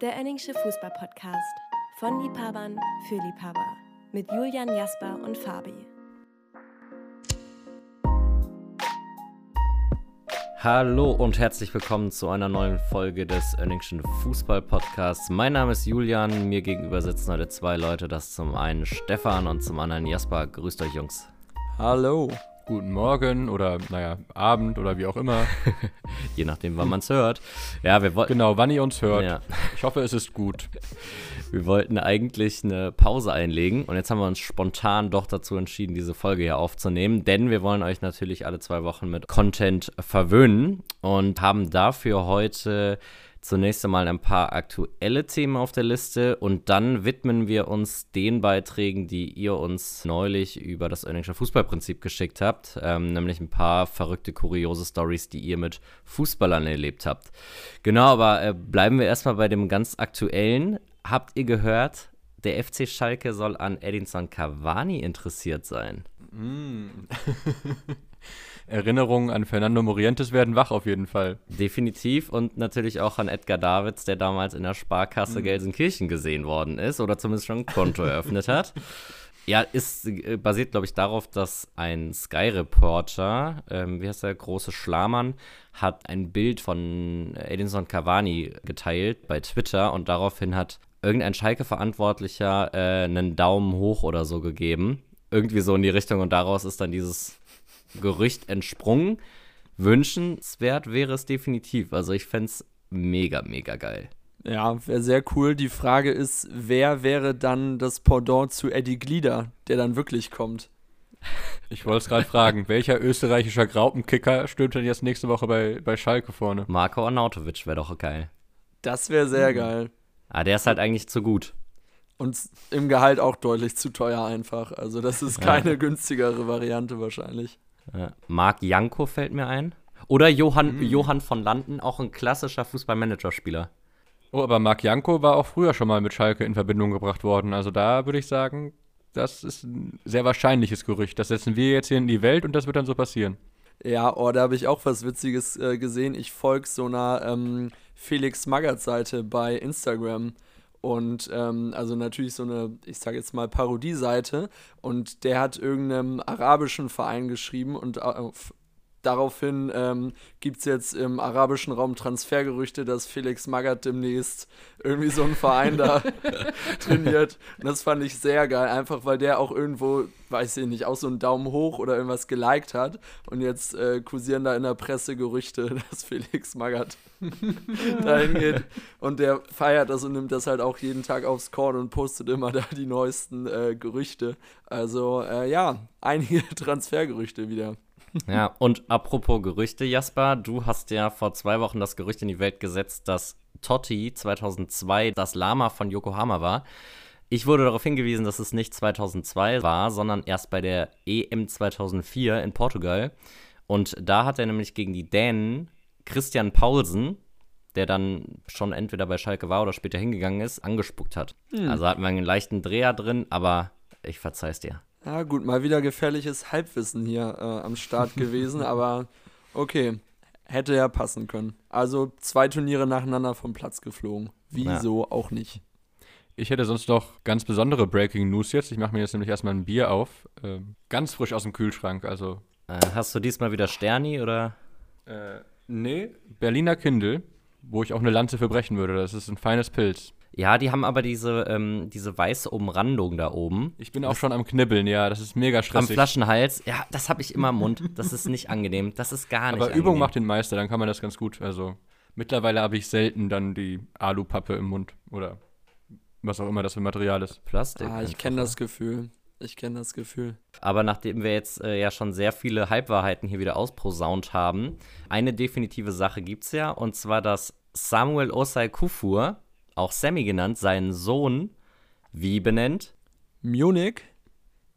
Der Enningsche Fußball-Podcast. Von Liebhabern für Liebhaber. Mit Julian Jasper und Fabi. Hallo und herzlich willkommen zu einer neuen Folge des Önningschen Fußball Podcasts. Mein Name ist Julian, mir gegenüber sitzen heute zwei Leute, das zum einen Stefan und zum anderen Jasper. Grüßt euch Jungs. Hallo. Guten Morgen oder naja, Abend oder wie auch immer. Je nachdem, wann man es hört. Ja, wir wollten. Genau, wann ihr uns hört. Ja. Ich hoffe, es ist gut. Wir wollten eigentlich eine Pause einlegen und jetzt haben wir uns spontan doch dazu entschieden, diese Folge hier aufzunehmen, denn wir wollen euch natürlich alle zwei Wochen mit Content verwöhnen und haben dafür heute zunächst einmal ein paar aktuelle Themen auf der Liste und dann widmen wir uns den Beiträgen, die ihr uns neulich über das Oenningscher Fußballprinzip geschickt habt, ähm, nämlich ein paar verrückte, kuriose Stories, die ihr mit Fußballern erlebt habt. Genau, aber äh, bleiben wir erstmal bei dem ganz aktuellen. Habt ihr gehört, der FC Schalke soll an Edinson Cavani interessiert sein? Mm. Erinnerungen an Fernando Morientes werden wach auf jeden Fall. Definitiv und natürlich auch an Edgar Davids, der damals in der Sparkasse mhm. Gelsenkirchen gesehen worden ist oder zumindest schon ein Konto eröffnet hat. Ja, ist äh, basiert, glaube ich, darauf, dass ein Sky-Reporter, ähm, wie heißt der, große Schlamann, hat ein Bild von Edinson Cavani geteilt bei Twitter und daraufhin hat irgendein Schalke-Verantwortlicher äh, einen Daumen hoch oder so gegeben. Irgendwie so in die Richtung und daraus ist dann dieses Gerücht entsprungen. Wünschenswert wäre es definitiv. Also ich fände es mega, mega geil. Ja, wäre sehr cool. Die Frage ist, wer wäre dann das Pendant zu Eddie Glieder, der dann wirklich kommt? Ich wollte es gerade fragen, welcher österreichischer Graupenkicker stürmt denn jetzt nächste Woche bei, bei Schalke vorne? Marco Arnautovic wäre doch geil. Das wäre sehr mhm. geil. Ah, der ist halt eigentlich zu gut. Und im Gehalt auch deutlich zu teuer einfach. Also das ist keine ja. günstigere Variante wahrscheinlich. Äh, Marc Janko fällt mir ein. Oder Johann, mhm. Johann von Landen, auch ein klassischer Fußballmanager-Spieler. Oh, aber Marc Janko war auch früher schon mal mit Schalke in Verbindung gebracht worden. Also da würde ich sagen, das ist ein sehr wahrscheinliches Gerücht. Das setzen wir jetzt hier in die Welt und das wird dann so passieren. Ja, oh, da habe ich auch was Witziges äh, gesehen. Ich folge so einer ähm, Felix Magath-Seite bei Instagram. Und ähm, also natürlich so eine, ich sage jetzt mal, Parodieseite. Und der hat irgendeinem arabischen Verein geschrieben und äh, daraufhin ähm, gibt es jetzt im arabischen Raum Transfergerüchte, dass Felix Magath demnächst irgendwie so einen Verein da trainiert. Und das fand ich sehr geil, einfach weil der auch irgendwo, weiß ich nicht, auch so einen Daumen hoch oder irgendwas geliked hat. Und jetzt äh, kursieren da in der Presse Gerüchte, dass Felix Magath dahin geht. Und der feiert das und nimmt das halt auch jeden Tag aufs Korn und postet immer da die neuesten äh, Gerüchte. Also äh, ja, einige Transfergerüchte wieder. Ja, und apropos Gerüchte, Jasper, du hast ja vor zwei Wochen das Gerücht in die Welt gesetzt, dass Totti 2002 das Lama von Yokohama war. Ich wurde darauf hingewiesen, dass es nicht 2002 war, sondern erst bei der EM 2004 in Portugal. Und da hat er nämlich gegen die Dänen Christian Paulsen, der dann schon entweder bei Schalke war oder später hingegangen ist, angespuckt hat. Hm. Also hatten wir einen leichten Dreher drin, aber ich verzeih's dir. Ja, gut, mal wieder gefährliches Halbwissen hier äh, am Start gewesen, aber okay, hätte ja passen können. Also zwei Turniere nacheinander vom Platz geflogen. Wieso ja. auch nicht? Ich hätte sonst noch ganz besondere Breaking News jetzt. Ich mache mir jetzt nämlich erstmal ein Bier auf. Äh, ganz frisch aus dem Kühlschrank, also. Äh, hast du diesmal wieder Sterni oder? Äh, nee, Berliner Kindle, wo ich auch eine Lanze für brechen würde. Das ist ein feines Pilz. Ja, die haben aber diese, ähm, diese weiße Umrandung da oben. Ich bin auch schon am Knibbeln, ja, das ist mega stressig. Am Flaschenhals, ja, das habe ich immer im Mund. Das ist nicht angenehm. Das ist gar nicht Aber Übung macht den Meister, dann kann man das ganz gut. Also mittlerweile habe ich selten dann die Alupappe im Mund oder was auch immer das für Material ist. Plastik. Ah, ich kenne das Gefühl. Ich kenne das Gefühl. Aber nachdem wir jetzt äh, ja schon sehr viele Halbwahrheiten hier wieder ausprosaunt haben, eine definitive Sache gibt es ja, und zwar, dass Samuel Osai Kufur auch Sammy genannt, seinen Sohn wie benennt? Munich.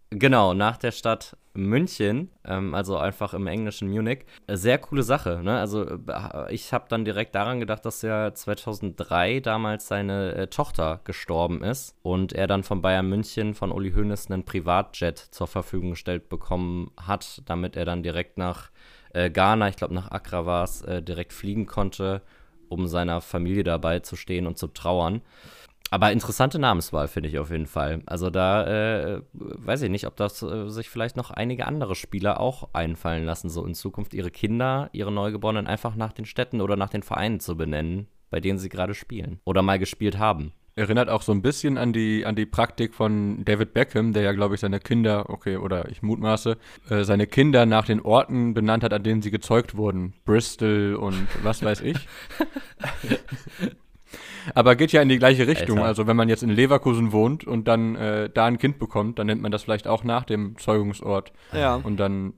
Genau, nach der Stadt München, ähm, also einfach im englischen Munich. Sehr coole Sache. Ne? Also äh, ich habe dann direkt daran gedacht, dass ja 2003 damals seine äh, Tochter gestorben ist und er dann von Bayern München von Uli Hoeneß einen Privatjet zur Verfügung gestellt bekommen hat, damit er dann direkt nach äh, Ghana, ich glaube nach Accra war es, äh, direkt fliegen konnte um seiner Familie dabei zu stehen und zu trauern. Aber interessante Namenswahl, finde ich auf jeden Fall. Also da äh, weiß ich nicht, ob das äh, sich vielleicht noch einige andere Spieler auch einfallen lassen, so in Zukunft ihre Kinder, ihre Neugeborenen einfach nach den Städten oder nach den Vereinen zu benennen, bei denen sie gerade spielen oder mal gespielt haben. Erinnert auch so ein bisschen an die, an die Praktik von David Beckham, der ja, glaube ich, seine Kinder, okay, oder ich mutmaße, äh, seine Kinder nach den Orten benannt hat, an denen sie gezeugt wurden. Bristol und was weiß ich. Aber geht ja in die gleiche Richtung. Alter. Also wenn man jetzt in Leverkusen wohnt und dann äh, da ein Kind bekommt, dann nennt man das vielleicht auch nach dem Zeugungsort. Ja. Und dann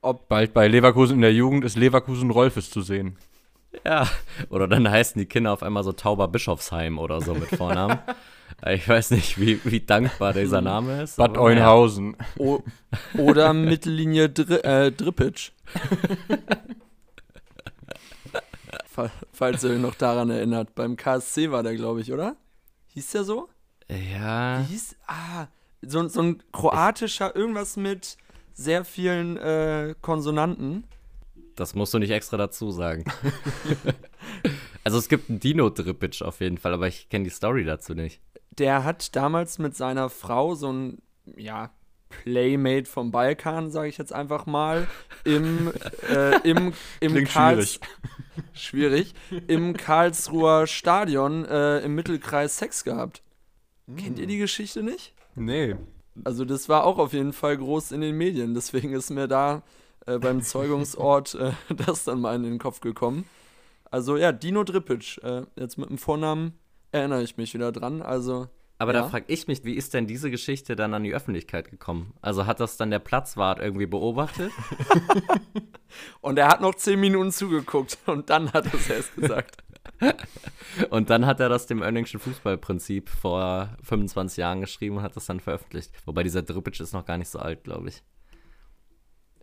ob bald bei Leverkusen in der Jugend ist Leverkusen Rolfes zu sehen. Ja, oder dann heißen die Kinder auf einmal so Tauber Bischofsheim oder so mit Vornamen. ich weiß nicht, wie, wie dankbar dieser Name ist. Bad Oeynhausen. Ja. oder Mittellinie Dri äh, Drippitsch. Falls ihr euch noch daran erinnert. Beim KSC war der, glaube ich, oder? Hieß der so? Ja. Wie hieß. Ah, so, so ein kroatischer, irgendwas mit sehr vielen äh, Konsonanten. Das musst du nicht extra dazu sagen. also es gibt einen Dino Dripic auf jeden Fall, aber ich kenne die Story dazu nicht. Der hat damals mit seiner Frau so ein, ja, Playmate vom Balkan, sage ich jetzt einfach mal, im, äh, im, im Karls schwierig. schwierig, im Karlsruher Stadion äh, im Mittelkreis Sex gehabt. Mhm. Kennt ihr die Geschichte nicht? Nee. Also das war auch auf jeden Fall groß in den Medien, deswegen ist mir da äh, beim Zeugungsort äh, das dann mal in den Kopf gekommen. Also ja, Dino Dripic, äh, jetzt mit dem Vornamen erinnere ich mich wieder dran, also aber ja. da frage ich mich, wie ist denn diese Geschichte dann an die Öffentlichkeit gekommen? Also hat das dann der Platzwart irgendwie beobachtet? und er hat noch zehn Minuten zugeguckt und dann hat er es erst gesagt. und dann hat er das dem Oenningschen Fußballprinzip vor 25 Jahren geschrieben und hat das dann veröffentlicht. Wobei dieser Dripic ist noch gar nicht so alt, glaube ich.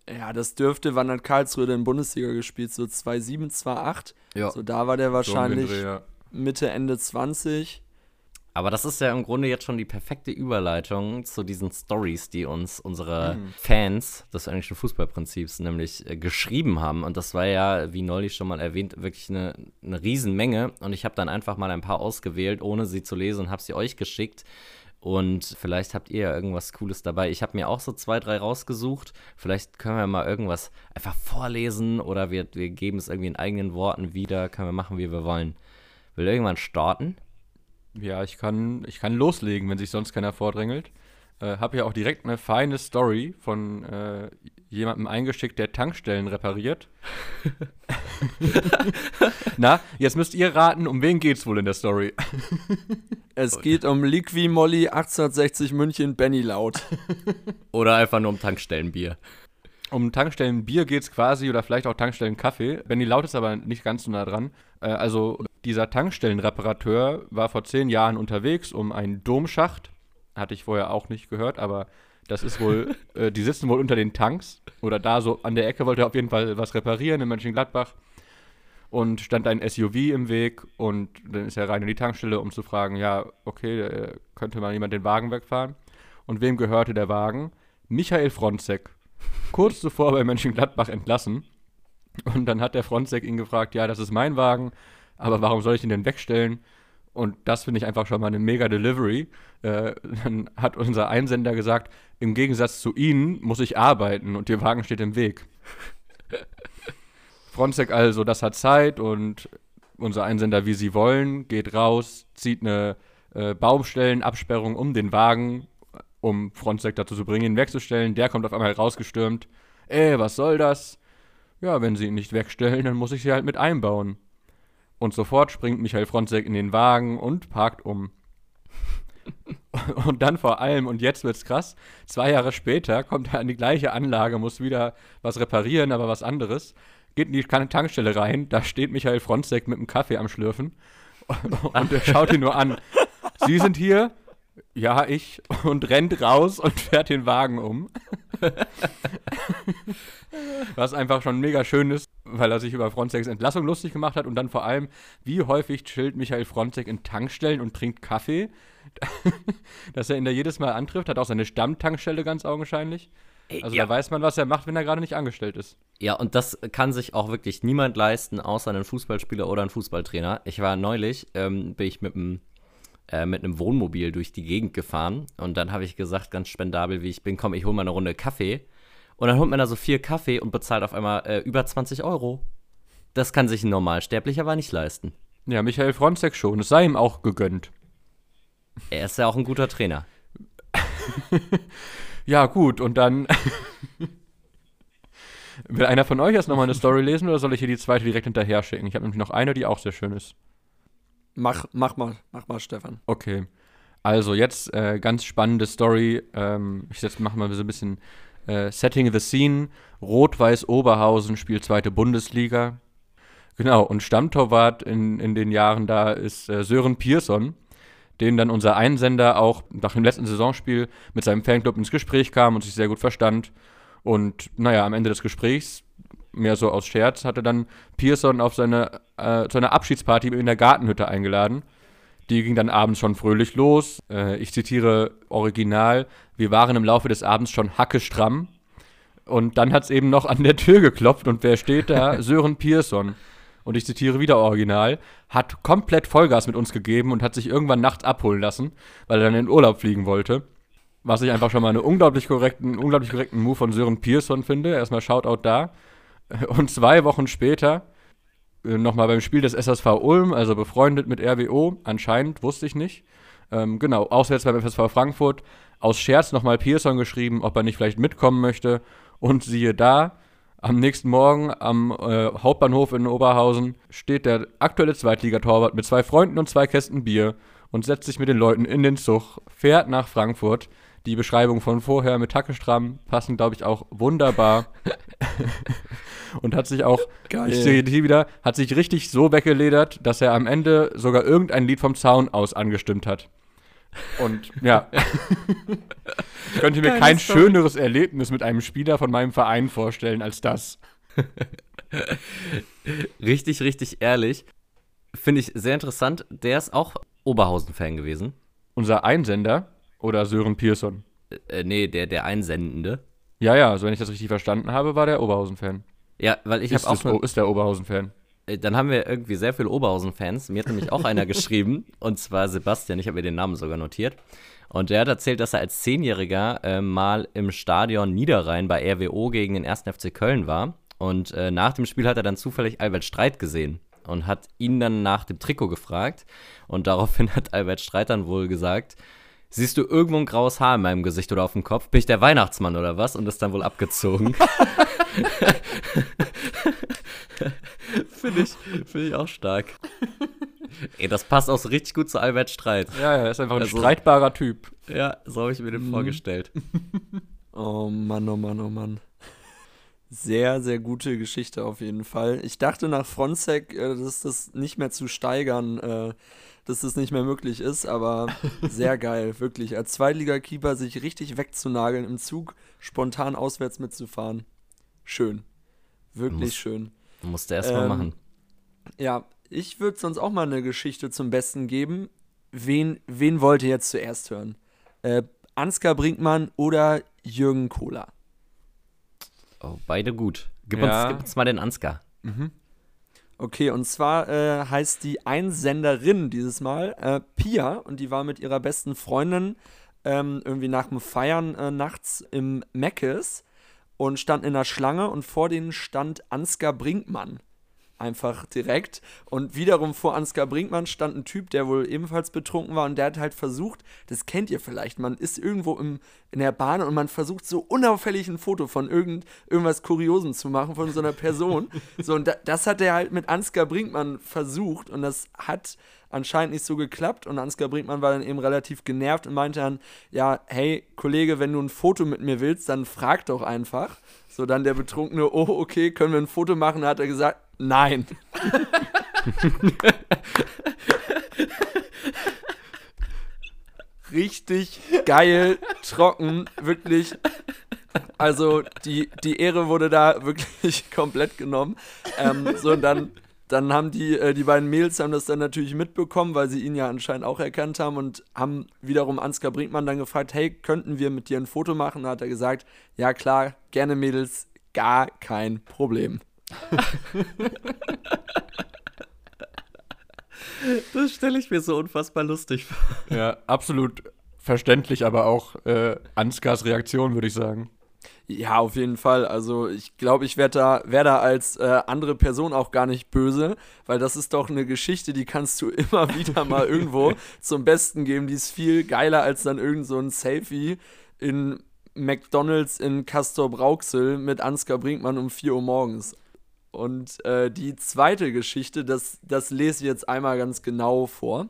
Ja, das dürfte, wann hat Karlsruhe in Bundesliga gespielt? So 2007, 2008. Ja. So da war der wahrscheinlich so Mitte, Ende 20. Aber das ist ja im Grunde jetzt schon die perfekte Überleitung zu diesen Stories, die uns unsere mhm. Fans des englischen Fußballprinzips nämlich äh, geschrieben haben. Und das war ja, wie neulich schon mal erwähnt, wirklich eine, eine Riesenmenge. Und ich habe dann einfach mal ein paar ausgewählt, ohne sie zu lesen und habe sie euch geschickt. Und vielleicht habt ihr ja irgendwas Cooles dabei. Ich habe mir auch so zwei, drei rausgesucht. Vielleicht können wir mal irgendwas einfach vorlesen oder wir, wir geben es irgendwie in eigenen Worten wieder. Können wir machen, wie wir wollen. Will irgendwann starten? Ja, ich kann, ich kann loslegen, wenn sich sonst keiner vordrängelt. Äh, habe ja auch direkt eine feine Story von äh, jemandem eingeschickt, der Tankstellen repariert. Na, jetzt müsst ihr raten, um wen geht's wohl in der Story? es geht um Liqui Molly 1860 München Benny Laut. Oder einfach nur um Tankstellenbier. Um Tankstellenbier geht's quasi oder vielleicht auch Tankstellenkaffee. Benny Laut ist aber nicht ganz so nah dran. Äh, also dieser Tankstellenreparateur war vor zehn Jahren unterwegs um einen Domschacht. Hatte ich vorher auch nicht gehört, aber das ist wohl, äh, die sitzen wohl unter den Tanks oder da so an der Ecke wollte er auf jeden Fall was reparieren in Mönchengladbach und stand ein SUV im Weg und dann ist er rein in die Tankstelle, um zu fragen, ja, okay, äh, könnte mal jemand den Wagen wegfahren? Und wem gehörte der Wagen? Michael Fronzek. Kurz zuvor bei Mönchengladbach entlassen. Und dann hat der Fronzek ihn gefragt, ja, das ist mein Wagen, aber warum soll ich ihn denn wegstellen? Und das finde ich einfach schon mal eine mega Delivery. Äh, dann hat unser Einsender gesagt, im Gegensatz zu Ihnen muss ich arbeiten und Ihr Wagen steht im Weg. Fronzek also, das hat Zeit und unser Einsender, wie Sie wollen, geht raus, zieht eine äh, Baumstellenabsperrung um den Wagen, um Fronzek dazu zu bringen, ihn wegzustellen. Der kommt auf einmal rausgestürmt. Ey, was soll das? Ja, wenn Sie ihn nicht wegstellen, dann muss ich sie halt mit einbauen. Und sofort springt Michael Fronzek in den Wagen und parkt um. und dann vor allem, und jetzt wird's krass, zwei Jahre später kommt er an die gleiche Anlage, muss wieder was reparieren, aber was anderes, geht in die Tankstelle rein, da steht Michael Fronzek mit einem Kaffee am Schlürfen und er schaut ihn nur an. Sie sind hier? Ja, ich. Und rennt raus und fährt den Wagen um. Was einfach schon mega schön ist, weil er sich über Frontex Entlassung lustig gemacht hat und dann vor allem, wie häufig chillt Michael Frontex in Tankstellen und trinkt Kaffee, dass er ihn da jedes Mal antrifft, hat auch seine Stammtankstelle ganz augenscheinlich. Also ja. da weiß man, was er macht, wenn er gerade nicht angestellt ist. Ja, und das kann sich auch wirklich niemand leisten, außer ein Fußballspieler oder ein Fußballtrainer. Ich war neulich, ähm, bin ich mit einem äh, mit einem Wohnmobil durch die Gegend gefahren und dann habe ich gesagt, ganz spendabel wie ich bin, komm, ich hole mal eine Runde Kaffee. Und dann holt man da so vier Kaffee und bezahlt auf einmal äh, über 20 Euro. Das kann sich ein Normalsterblicher aber nicht leisten. Ja, Michael Fronzek schon. Es sei ihm auch gegönnt. Er ist ja auch ein guter Trainer. Ja, gut, und dann. Will einer von euch jetzt nochmal eine Story lesen oder soll ich hier die zweite direkt hinterher schicken? Ich habe nämlich noch eine, die auch sehr schön ist. Mach, mach mal, mach mal, Stefan. Okay. Also jetzt äh, ganz spannende Story. Ähm, ich jetzt mache mal so ein bisschen äh, Setting the Scene. Rot-Weiß Oberhausen spielt zweite Bundesliga. Genau, und Stammtorwart in, in den Jahren da ist äh, Sören Pierson, den dann unser Einsender auch nach dem letzten Saisonspiel mit seinem Fanclub ins Gespräch kam und sich sehr gut verstand. Und naja, am Ende des Gesprächs, mehr so aus Scherz, hatte dann Pierson auf seine, äh, zu einer Abschiedsparty in der Gartenhütte eingeladen. Die ging dann abends schon fröhlich los. Äh, ich zitiere original: Wir waren im Laufe des Abends schon hackestramm. Und dann hat es eben noch an der Tür geklopft und wer steht da? Sören Pierson. Und ich zitiere wieder original, hat komplett Vollgas mit uns gegeben und hat sich irgendwann nachts abholen lassen, weil er dann in den Urlaub fliegen wollte. Was ich einfach schon mal einen unglaublich korrekten, unglaublich korrekten Move von Sören Pierson finde. Erstmal Shoutout da. Und zwei Wochen später äh, nochmal beim Spiel des SSV Ulm, also befreundet mit RWO, anscheinend, wusste ich nicht. Ähm, genau, auswärts beim FSV Frankfurt, aus Scherz nochmal Pearson geschrieben, ob er nicht vielleicht mitkommen möchte. Und siehe da, am nächsten Morgen am äh, Hauptbahnhof in Oberhausen steht der aktuelle Zweitligatorwart mit zwei Freunden und zwei Kästen Bier und setzt sich mit den Leuten in den Zug, fährt nach Frankfurt. Die Beschreibung von vorher mit Hackestramm passen, glaube ich, auch wunderbar. und hat sich auch, Geil. ich sehe die wieder, hat sich richtig so weggeledert, dass er am Ende sogar irgendein Lied vom Zaun aus angestimmt hat. Und ja, ich könnte mir Geile kein Story. schöneres Erlebnis mit einem Spieler von meinem Verein vorstellen als das. Richtig, richtig ehrlich. Finde ich sehr interessant. Der ist auch Oberhausen-Fan gewesen. Unser Einsender oder Sören Pierson? Äh, nee, der, der Einsendende. Ja, ja, also wenn ich das richtig verstanden habe, war der Oberhausen-Fan. Ja, weil ich habe auch. ne- ist der Oberhausen-Fan. Äh, Dann haben wir irgendwie sehr viele Oberhausen-Fans. Mir hat nämlich auch einer geschrieben, und zwar Sebastian. Ich habe mir den Namen sogar notiert. Und der hat erzählt, dass er als Zehnjähriger äh, mal im Stadion Niederrhein bei RWO gegen den 1. FC Köln war. Und äh, nach dem Spiel hat er dann zufällig Albert Streit gesehen und hat ihn dann nach dem Trikot gefragt. Und daraufhin hat Albert Streit dann wohl gesagt: Siehst du irgendwo ein graues Haar in meinem Gesicht oder auf dem Kopf? Bin ich der Weihnachtsmann oder was? Und ist dann wohl abgezogen. Finde ich, find ich auch stark. Ey, das passt auch so richtig gut zu Albert Streit. Ja, ja, er ist einfach ein Also- streitbarer Typ. Ja, so habe ich mir den vorgestellt. Oh Mann, oh Mann, oh Mann. Sehr, sehr gute Geschichte auf jeden Fall. Ich dachte nach Fronzek, äh, dass das nicht mehr zu steigern, äh, dass das nicht mehr möglich ist, aber sehr geil, wirklich. Als Zweitligakeeper sich richtig wegzunageln im Zug, spontan auswärts mitzufahren. Schön. Wirklich Muss- schön. Musste erst mal Ähm, machen. Ja, ich würde sonst auch mal eine Geschichte zum Besten geben. Wen, wen wollt ihr jetzt zuerst hören? Äh, Ansgar Brinkmann oder Jürgen Kohler? Oh, beide gut. Gib, Ja. uns, gib uns mal den Ansgar. Okay, und zwar äh, heißt die Einsenderin dieses Mal äh, Pia und die war mit ihrer besten Freundin ähm, irgendwie nach dem Feiern äh, nachts im Meckes und stand in der Schlange und vor denen stand Ansgar Brinkmann. Einfach direkt. Und wiederum vor Ansgar Brinkmann stand ein Typ, der wohl ebenfalls betrunken war und der hat halt versucht, das kennt ihr vielleicht, man ist irgendwo im, in der Bahn und man versucht so unauffällig ein Foto von irgend, irgendwas Kuriosem zu machen von so einer Person. so, und da, das hat er halt mit Ansgar Brinkmann versucht und das hat anscheinend nicht so geklappt und Ansgar Brinkmann war dann eben relativ genervt und meinte dann, ja, hey Kollege, wenn du ein Foto mit mir willst, dann frag doch einfach. So, dann der Betrunkene, oh, okay, können wir ein Foto machen? Da hat er gesagt, nein. Richtig geil, trocken, wirklich. Also die, die Ehre wurde da wirklich komplett genommen. Ähm, so, und dann dann haben die, äh, die beiden Mädels haben das dann natürlich mitbekommen, weil sie ihn ja anscheinend auch erkannt haben und haben wiederum Ansgar Brinkmann dann gefragt, hey, könnten wir mit dir ein Foto machen? Da hat er gesagt, ja klar, gerne Mädels, gar kein Problem. Das stelle ich mir so unfassbar lustig vor. Ja, absolut verständlich, aber auch äh, Ansgars Reaktion, würde ich sagen. Ja, auf jeden Fall. Also ich glaube, ich werde da, wär da als äh, andere Person auch gar nicht böse, weil das ist doch eine Geschichte, die kannst du immer wieder mal irgendwo zum Besten geben. Die ist viel geiler als dann irgend so ein Selfie in McDonalds in Castor Brauxel mit Ansgar Brinkmann um 4 Uhr morgens. Und äh, die zweite Geschichte, das, das lese ich jetzt einmal ganz genau vor.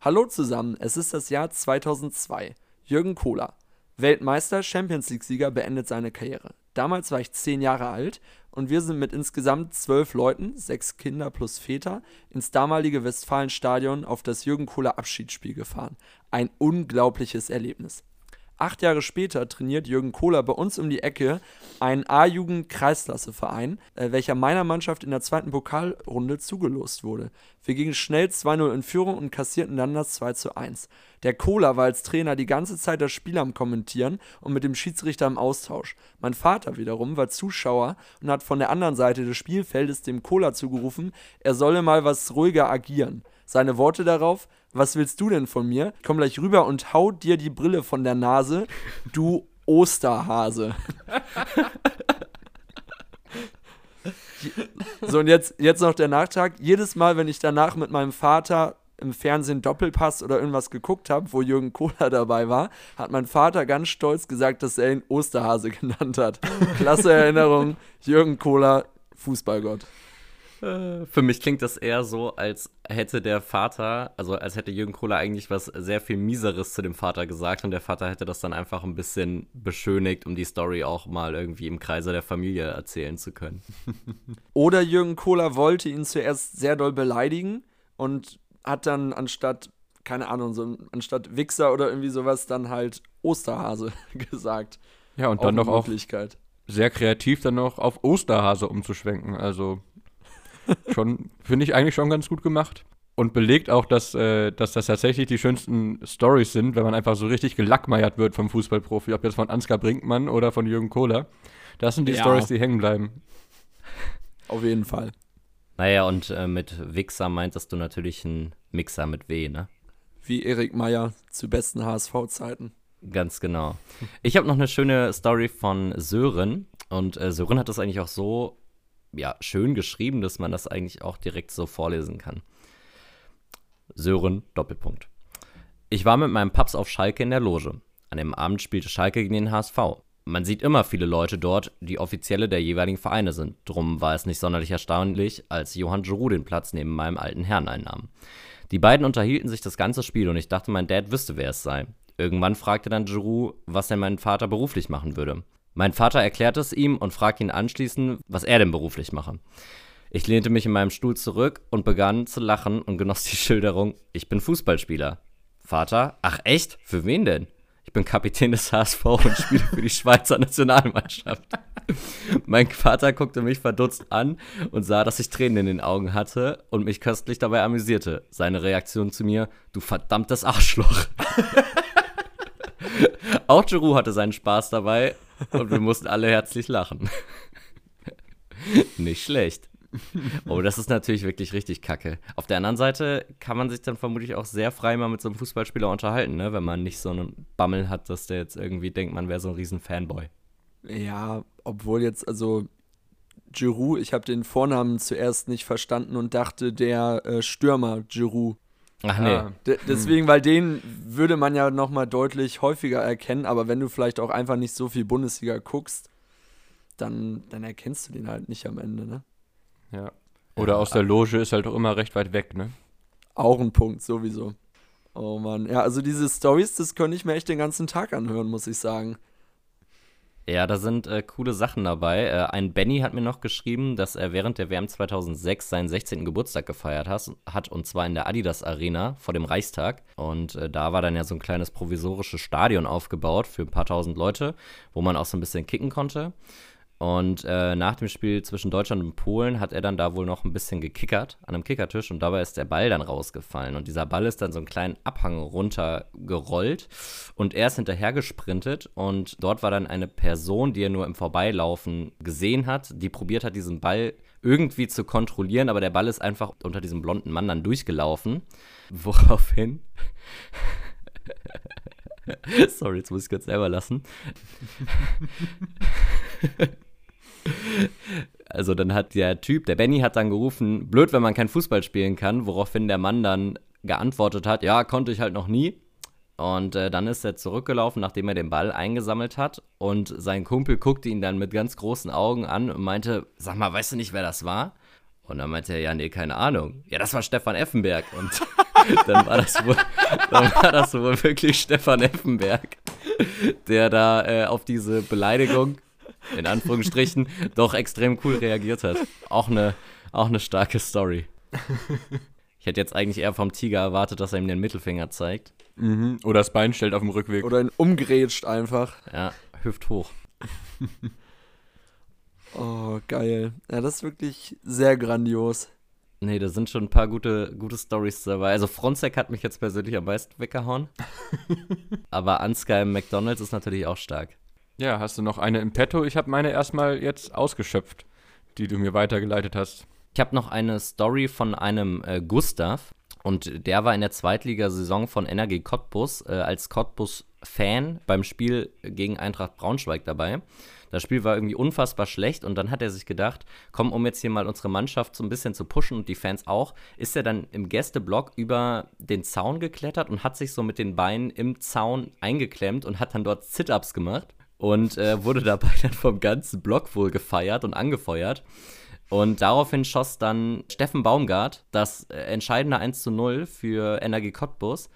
Hallo zusammen, es ist das Jahr 2002. Jürgen Kohler, Weltmeister, Champions League-Sieger, beendet seine Karriere. Damals war ich zehn Jahre alt und wir sind mit insgesamt zwölf Leuten, sechs Kinder plus Väter, ins damalige Westfalenstadion auf das Jürgen Kohler Abschiedsspiel gefahren. Ein unglaubliches Erlebnis. Acht Jahre später trainiert Jürgen Kohler bei uns um die Ecke einen A-Jugend-Kreisklasseverein, äh, welcher meiner Mannschaft in der zweiten Pokalrunde zugelost wurde. Wir gingen schnell 2-0 in Führung und kassierten dann das 2-1. Der Kohler war als Trainer die ganze Zeit das Spiel am Kommentieren und mit dem Schiedsrichter im Austausch. Mein Vater wiederum war Zuschauer und hat von der anderen Seite des Spielfeldes dem Kohler zugerufen, er solle mal was ruhiger agieren. Seine Worte darauf, was willst du denn von mir? Komm gleich rüber und hau dir die Brille von der Nase, du Osterhase. so, und jetzt, jetzt noch der Nachtrag. Jedes Mal, wenn ich danach mit meinem Vater im Fernsehen Doppelpass oder irgendwas geguckt habe, wo Jürgen Kohler dabei war, hat mein Vater ganz stolz gesagt, dass er ihn Osterhase genannt hat. Klasse Erinnerung, Jürgen Kohler, Fußballgott. Für mich klingt das eher so, als hätte der Vater, also als hätte Jürgen Kohler eigentlich was sehr viel Mieseres zu dem Vater gesagt und der Vater hätte das dann einfach ein bisschen beschönigt, um die Story auch mal irgendwie im Kreise der Familie erzählen zu können. Oder Jürgen Kohler wollte ihn zuerst sehr doll beleidigen und hat dann anstatt, keine Ahnung, so anstatt Wichser oder irgendwie sowas dann halt Osterhase gesagt. Ja, und dann noch auch sehr kreativ dann noch auf Osterhase umzuschwenken. Also schon, finde ich eigentlich schon ganz gut gemacht. Und belegt auch, dass, äh, dass das tatsächlich die schönsten Stories sind, wenn man einfach so richtig gelackmeiert wird vom Fußballprofi, ob jetzt von Ansgar Brinkmann oder von Jürgen Kohler. Das sind die ja. Stories, die hängen bleiben. Auf jeden Fall. Naja, und äh, mit Wichser meintest du natürlich einen Mixer mit W, ne? Wie Erik Meyer zu besten HSV-Zeiten. Ganz genau. Ich habe noch eine schöne Story von Sören. Und äh, Sören hat das eigentlich auch so ja, schön geschrieben, dass man das eigentlich auch direkt so vorlesen kann. Sören, Doppelpunkt. Ich war mit meinem Paps auf Schalke in der Loge. An dem Abend spielte Schalke gegen den HSV. Man sieht immer viele Leute dort, die Offizielle der jeweiligen Vereine sind. Drum war es nicht sonderlich erstaunlich, als Johann Giroud den Platz neben meinem alten Herrn einnahm. Die beiden unterhielten sich das ganze Spiel und ich dachte, mein Dad wüsste, wer es sei. Irgendwann fragte dann Giroud, was denn mein Vater beruflich machen würde. Mein Vater erklärt es ihm und fragt ihn anschließend, was er denn beruflich mache. Ich lehnte mich in meinem Stuhl zurück und begann zu lachen und genoss die Schilderung, ich bin Fußballspieler. Vater, ach echt? Für wen denn? Ich bin Kapitän des HSV und spiele für die Schweizer Nationalmannschaft. mein Vater guckte mich verdutzt an und sah, dass ich Tränen in den Augen hatte und mich köstlich dabei amüsierte. Seine Reaktion zu mir, du verdammtes Arschloch. Auch Giroud hatte seinen Spaß dabei und wir mussten alle herzlich lachen. Nicht schlecht. Oh, das ist natürlich wirklich richtig kacke. Auf der anderen Seite kann man sich dann vermutlich auch sehr frei mal mit so einem Fußballspieler unterhalten, ne? wenn man nicht so einen Bammel hat, dass der jetzt irgendwie denkt, man wäre so ein riesen Fanboy. Ja, obwohl jetzt, also Giroud, ich habe den Vornamen zuerst nicht verstanden und dachte, der äh, Stürmer Giroud. Ach nee. Ah. deswegen, weil den würde man ja noch mal deutlich häufiger erkennen, aber wenn du vielleicht auch einfach nicht so viel Bundesliga guckst, dann, dann erkennst du den halt nicht am Ende, ne? Ja. Oder ja, aus der Loge ist halt auch immer recht weit weg, ne? Auch ein Punkt, sowieso. Oh Mann. Ja, also diese Stories, das könnte ich mir echt den ganzen Tag anhören, muss ich sagen. Ja, da sind äh, coole Sachen dabei. Äh, ein Benny hat mir noch geschrieben, dass er während der WM 2006 seinen 16. Geburtstag gefeiert has, hat, und zwar in der Adidas Arena vor dem Reichstag. Und äh, da war dann ja so ein kleines provisorisches Stadion aufgebaut für ein paar tausend Leute, wo man auch so ein bisschen kicken konnte. Und äh, nach dem Spiel zwischen Deutschland und Polen hat er dann da wohl noch ein bisschen gekickert an einem Kickertisch und dabei ist der Ball dann rausgefallen. Und dieser Ball ist dann so einen kleinen Abhang runtergerollt und er ist hinterher gesprintet und dort war dann eine Person, die er nur im Vorbeilaufen gesehen hat, die probiert hat, diesen Ball irgendwie zu kontrollieren, aber der Ball ist einfach unter diesem blonden Mann dann durchgelaufen. Woraufhin. Sorry, jetzt muss ich kurz selber lassen. Also dann hat der Typ, der Benny hat dann gerufen, blöd, wenn man kein Fußball spielen kann, woraufhin der Mann dann geantwortet hat, ja, konnte ich halt noch nie. Und äh, dann ist er zurückgelaufen, nachdem er den Ball eingesammelt hat. Und sein Kumpel guckte ihn dann mit ganz großen Augen an und meinte, sag mal, weißt du nicht, wer das war? Und dann meinte er, ja, nee, keine Ahnung. Ja, das war Stefan Effenberg. Und dann war das wohl, dann war das wohl wirklich Stefan Effenberg, der da äh, auf diese Beleidigung in Anführungsstrichen, doch extrem cool reagiert hat. Auch eine, auch eine starke Story. Ich hätte jetzt eigentlich eher vom Tiger erwartet, dass er ihm den Mittelfinger zeigt. Mhm. Oder das Bein stellt auf dem Rückweg. Oder ihn umgrätscht einfach. Ja, hüft hoch. oh, geil. Ja, das ist wirklich sehr grandios. Nee, da sind schon ein paar gute, gute Stories dabei. Also Fronzek hat mich jetzt persönlich am meisten weggehauen. Aber Ansgar im McDonalds ist natürlich auch stark. Ja, hast du noch eine im Petto? Ich habe meine erstmal jetzt ausgeschöpft, die du mir weitergeleitet hast. Ich habe noch eine Story von einem äh, Gustav. Und der war in der Zweitligasaison von NRG Cottbus äh, als Cottbus-Fan beim Spiel gegen Eintracht Braunschweig dabei. Das Spiel war irgendwie unfassbar schlecht und dann hat er sich gedacht, komm, um jetzt hier mal unsere Mannschaft so ein bisschen zu pushen und die Fans auch, ist er dann im Gästeblock über den Zaun geklettert und hat sich so mit den Beinen im Zaun eingeklemmt und hat dann dort Sit-Ups gemacht und äh, wurde dabei dann vom ganzen Block wohl gefeiert und angefeuert. Und daraufhin schoss dann Steffen Baumgart das äh, entscheidende 1 zu 0 für Energie Cottbus.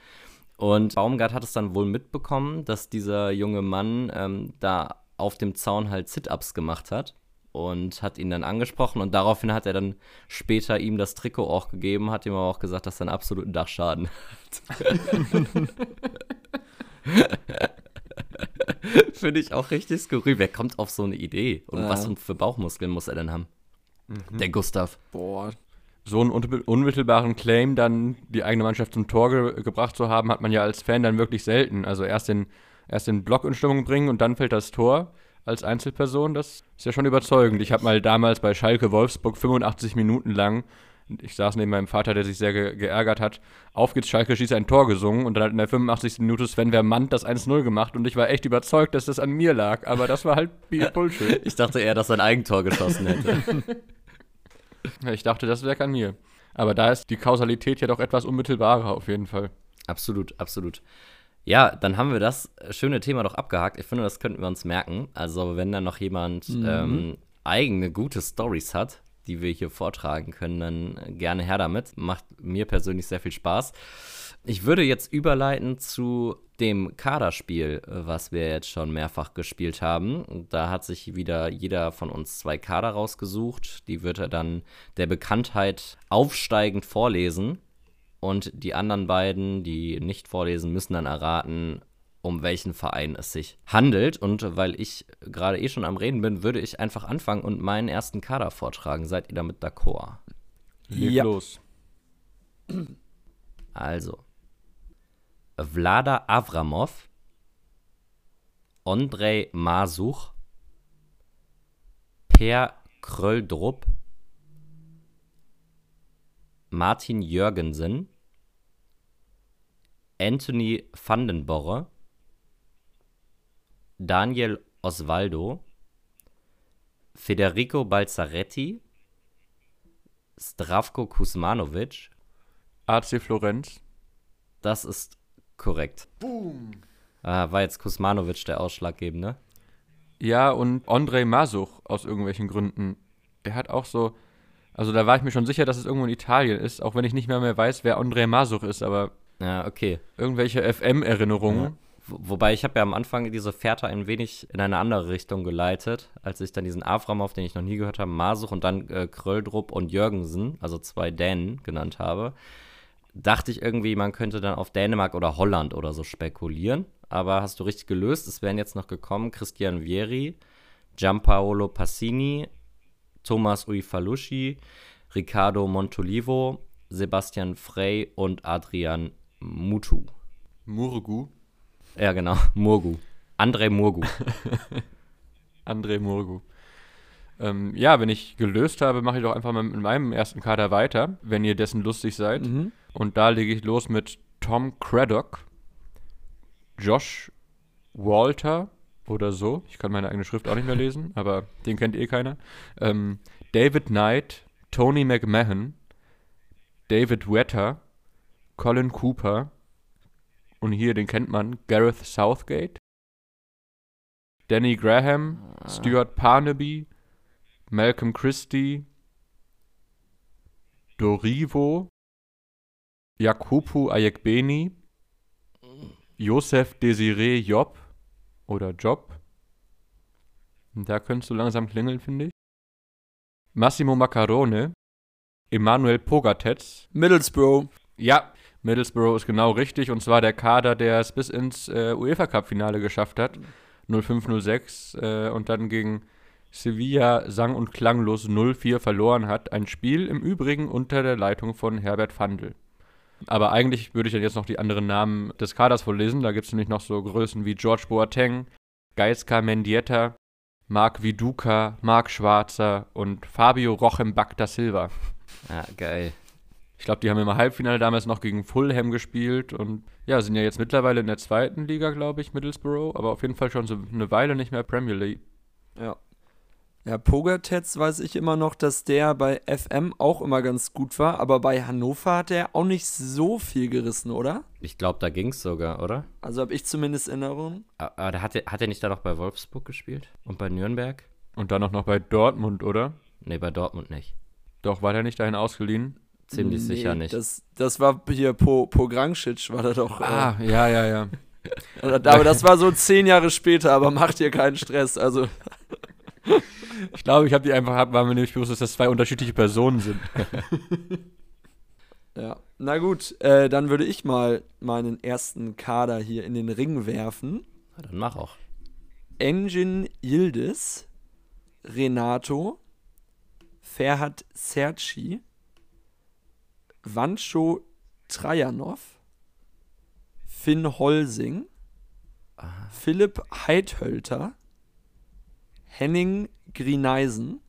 Und Baumgart hat es dann wohl mitbekommen, dass dieser junge Mann ähm, da auf dem Zaun halt Sit-Ups gemacht hat und hat ihn dann angesprochen und daraufhin hat er dann später ihm das Trikot auch gegeben, hat ihm aber auch gesagt, dass er einen absoluten Dachschaden hat. Finde ich auch richtig skurril. Wer kommt auf so eine Idee? Und ja. was für Bauchmuskeln muss er denn haben? Mhm. Der Gustav. Boah. So einen unmittelbaren Claim dann die eigene Mannschaft zum Tor ge gebracht zu haben, hat man ja als Fan dann wirklich selten. Also erst den, erst den Block in Stimmung bringen und dann fällt das Tor als Einzelperson. Das ist ja schon überzeugend. Ich habe mal damals bei Schalke Wolfsburg 85 Minuten lang ich saß neben meinem Vater, der sich sehr ge geärgert hat. Auf geht's, Schalke schießt ein Tor gesungen und dann hat in der 85. Minute Sven Vermandt das 1-0 gemacht und ich war echt überzeugt, dass das an mir lag, aber das war halt Bullshit. ich dachte eher, dass er ein Eigentor geschossen hätte. ich dachte, das lag an mir. Aber da ist die Kausalität ja doch etwas unmittelbarer auf jeden Fall. Absolut, absolut. Ja, dann haben wir das schöne Thema doch abgehakt. Ich finde, das könnten wir uns merken. Also, wenn da noch jemand mhm. ähm, eigene gute Stories hat, die wir hier vortragen können, dann gerne her damit. Macht mir persönlich sehr viel Spaß. Ich würde jetzt überleiten zu dem Kaderspiel, was wir jetzt schon mehrfach gespielt haben. Da hat sich wieder jeder von uns zwei Kader rausgesucht. Die wird er dann der Bekanntheit aufsteigend vorlesen. Und die anderen beiden, die nicht vorlesen, müssen dann erraten, um welchen Verein es sich handelt. Und weil ich gerade eh schon am Reden bin, würde ich einfach anfangen und meinen ersten Kader vortragen. Seid ihr damit d'accord? Leg ja. los. Also, Vlada Avramov, Andrei Masuch, Per Kröldrup, Martin Jürgensen, Anthony Vandenborre, Daniel Osvaldo, Federico Balzaretti, Zdravko Kuzmanovic. AC Florenz. Das ist korrekt. Boom. Ah, war jetzt Kuzmanovic der ausschlaggebende? Ja, und Andrei Masuch aus irgendwelchen Gründen. Der hat auch so. Also da war ich mir schon sicher, dass es irgendwo in Italien ist, auch wenn ich nicht mehr, mehr weiß, wer Andrei Masuch ist, aber. Ja, okay. Irgendwelche FM-Erinnerungen. Ja. Wobei ich habe ja am Anfang diese Fährte ein wenig in eine andere Richtung geleitet, als ich dann diesen Avram, auf den ich noch nie gehört habe, Masuch und dann äh, Kröldrup und Jürgensen, also zwei Dänen genannt habe, dachte ich irgendwie, man könnte dann auf Dänemark oder Holland oder so spekulieren. Aber hast du richtig gelöst. Es wären jetzt noch gekommen Christian Vieri, Giampaolo Passini, Thomas Uifalushi, Riccardo Montolivo, Sebastian Frey und Adrian Mutu. Murgu. Ja, genau, Murgu. André Murgu. André Murgu. Ähm, ja, wenn ich gelöst habe, mache ich doch einfach mal mit meinem ersten Kader weiter, wenn ihr dessen lustig seid. Mhm. Und da lege ich los mit Tom Craddock, Josh Walter oder so. Ich kann meine eigene Schrift auch nicht mehr lesen, aber den kennt eh keiner. Ähm, David Knight, Tony McMahon, David Wetter, Colin Cooper und hier, den kennt man, Gareth Southgate, Danny Graham, Stuart Parnaby, Malcolm Christie, Dorivo, Jakupu Ayekbeni, Josef Desiree Job oder Job. Da könntest du langsam klingeln, finde ich. Massimo Maccarone, Emanuel Pogatetz. Middlesbrough. Ja, Middlesbrough ist genau richtig. Und zwar der Kader, der es bis ins äh, UEFA Cup-Finale geschafft hat. 05-06 äh, und dann gegen Sevilla sang- und klanglos 0-4 verloren hat. Ein Spiel im Übrigen unter der Leitung von Herbert Vandel. Aber eigentlich würde ich dann jetzt noch die anderen Namen des Kaders vorlesen. Da gibt es nämlich noch so Größen wie George Boateng, Gaiska Mendieta, Marc Viduka, Marc Schwarzer und Fabio Rochenbach da Silva. Ja, geil. Ich glaube, die haben im Halbfinale damals noch gegen Fulham gespielt und ja, sind ja jetzt mittlerweile in der zweiten Liga, glaube ich, Middlesbrough, aber auf jeden Fall schon so eine Weile nicht mehr Premier League. Ja. Ja, Pogatetz weiß ich immer noch, dass der bei FM auch immer ganz gut war, aber bei Hannover hat er auch nicht so viel gerissen, oder? Ich glaube, da ging es sogar, oder? Also habe ich zumindest Erinnerung. Aber da hat, er, hat er nicht da noch bei Wolfsburg gespielt? Und bei Nürnberg? Und dann auch noch bei Dortmund, oder? Nee, bei Dortmund nicht. Doch, war der nicht dahin ausgeliehen? Ziemlich Nee, sicher nicht. Das, das war hier Po, Pograncic, war da doch. Ah, ja, ja, ja. Äh, aber das war so zehn Jahre später, aber macht dir keinen Stress. Also, Ich glaube, ich habe die einfach, war mir nämlich bewusst, dass das zwei unterschiedliche Personen sind. ja. Na gut, äh, dann würde ich mal meinen ersten Kader hier in den Ring werfen. Na, dann mach auch. Engin Yildiz, Renato, Ferhat Serci, Vancho Trajanov, Finn Holsing, Philipp Heidhölter, Henning Grineisen,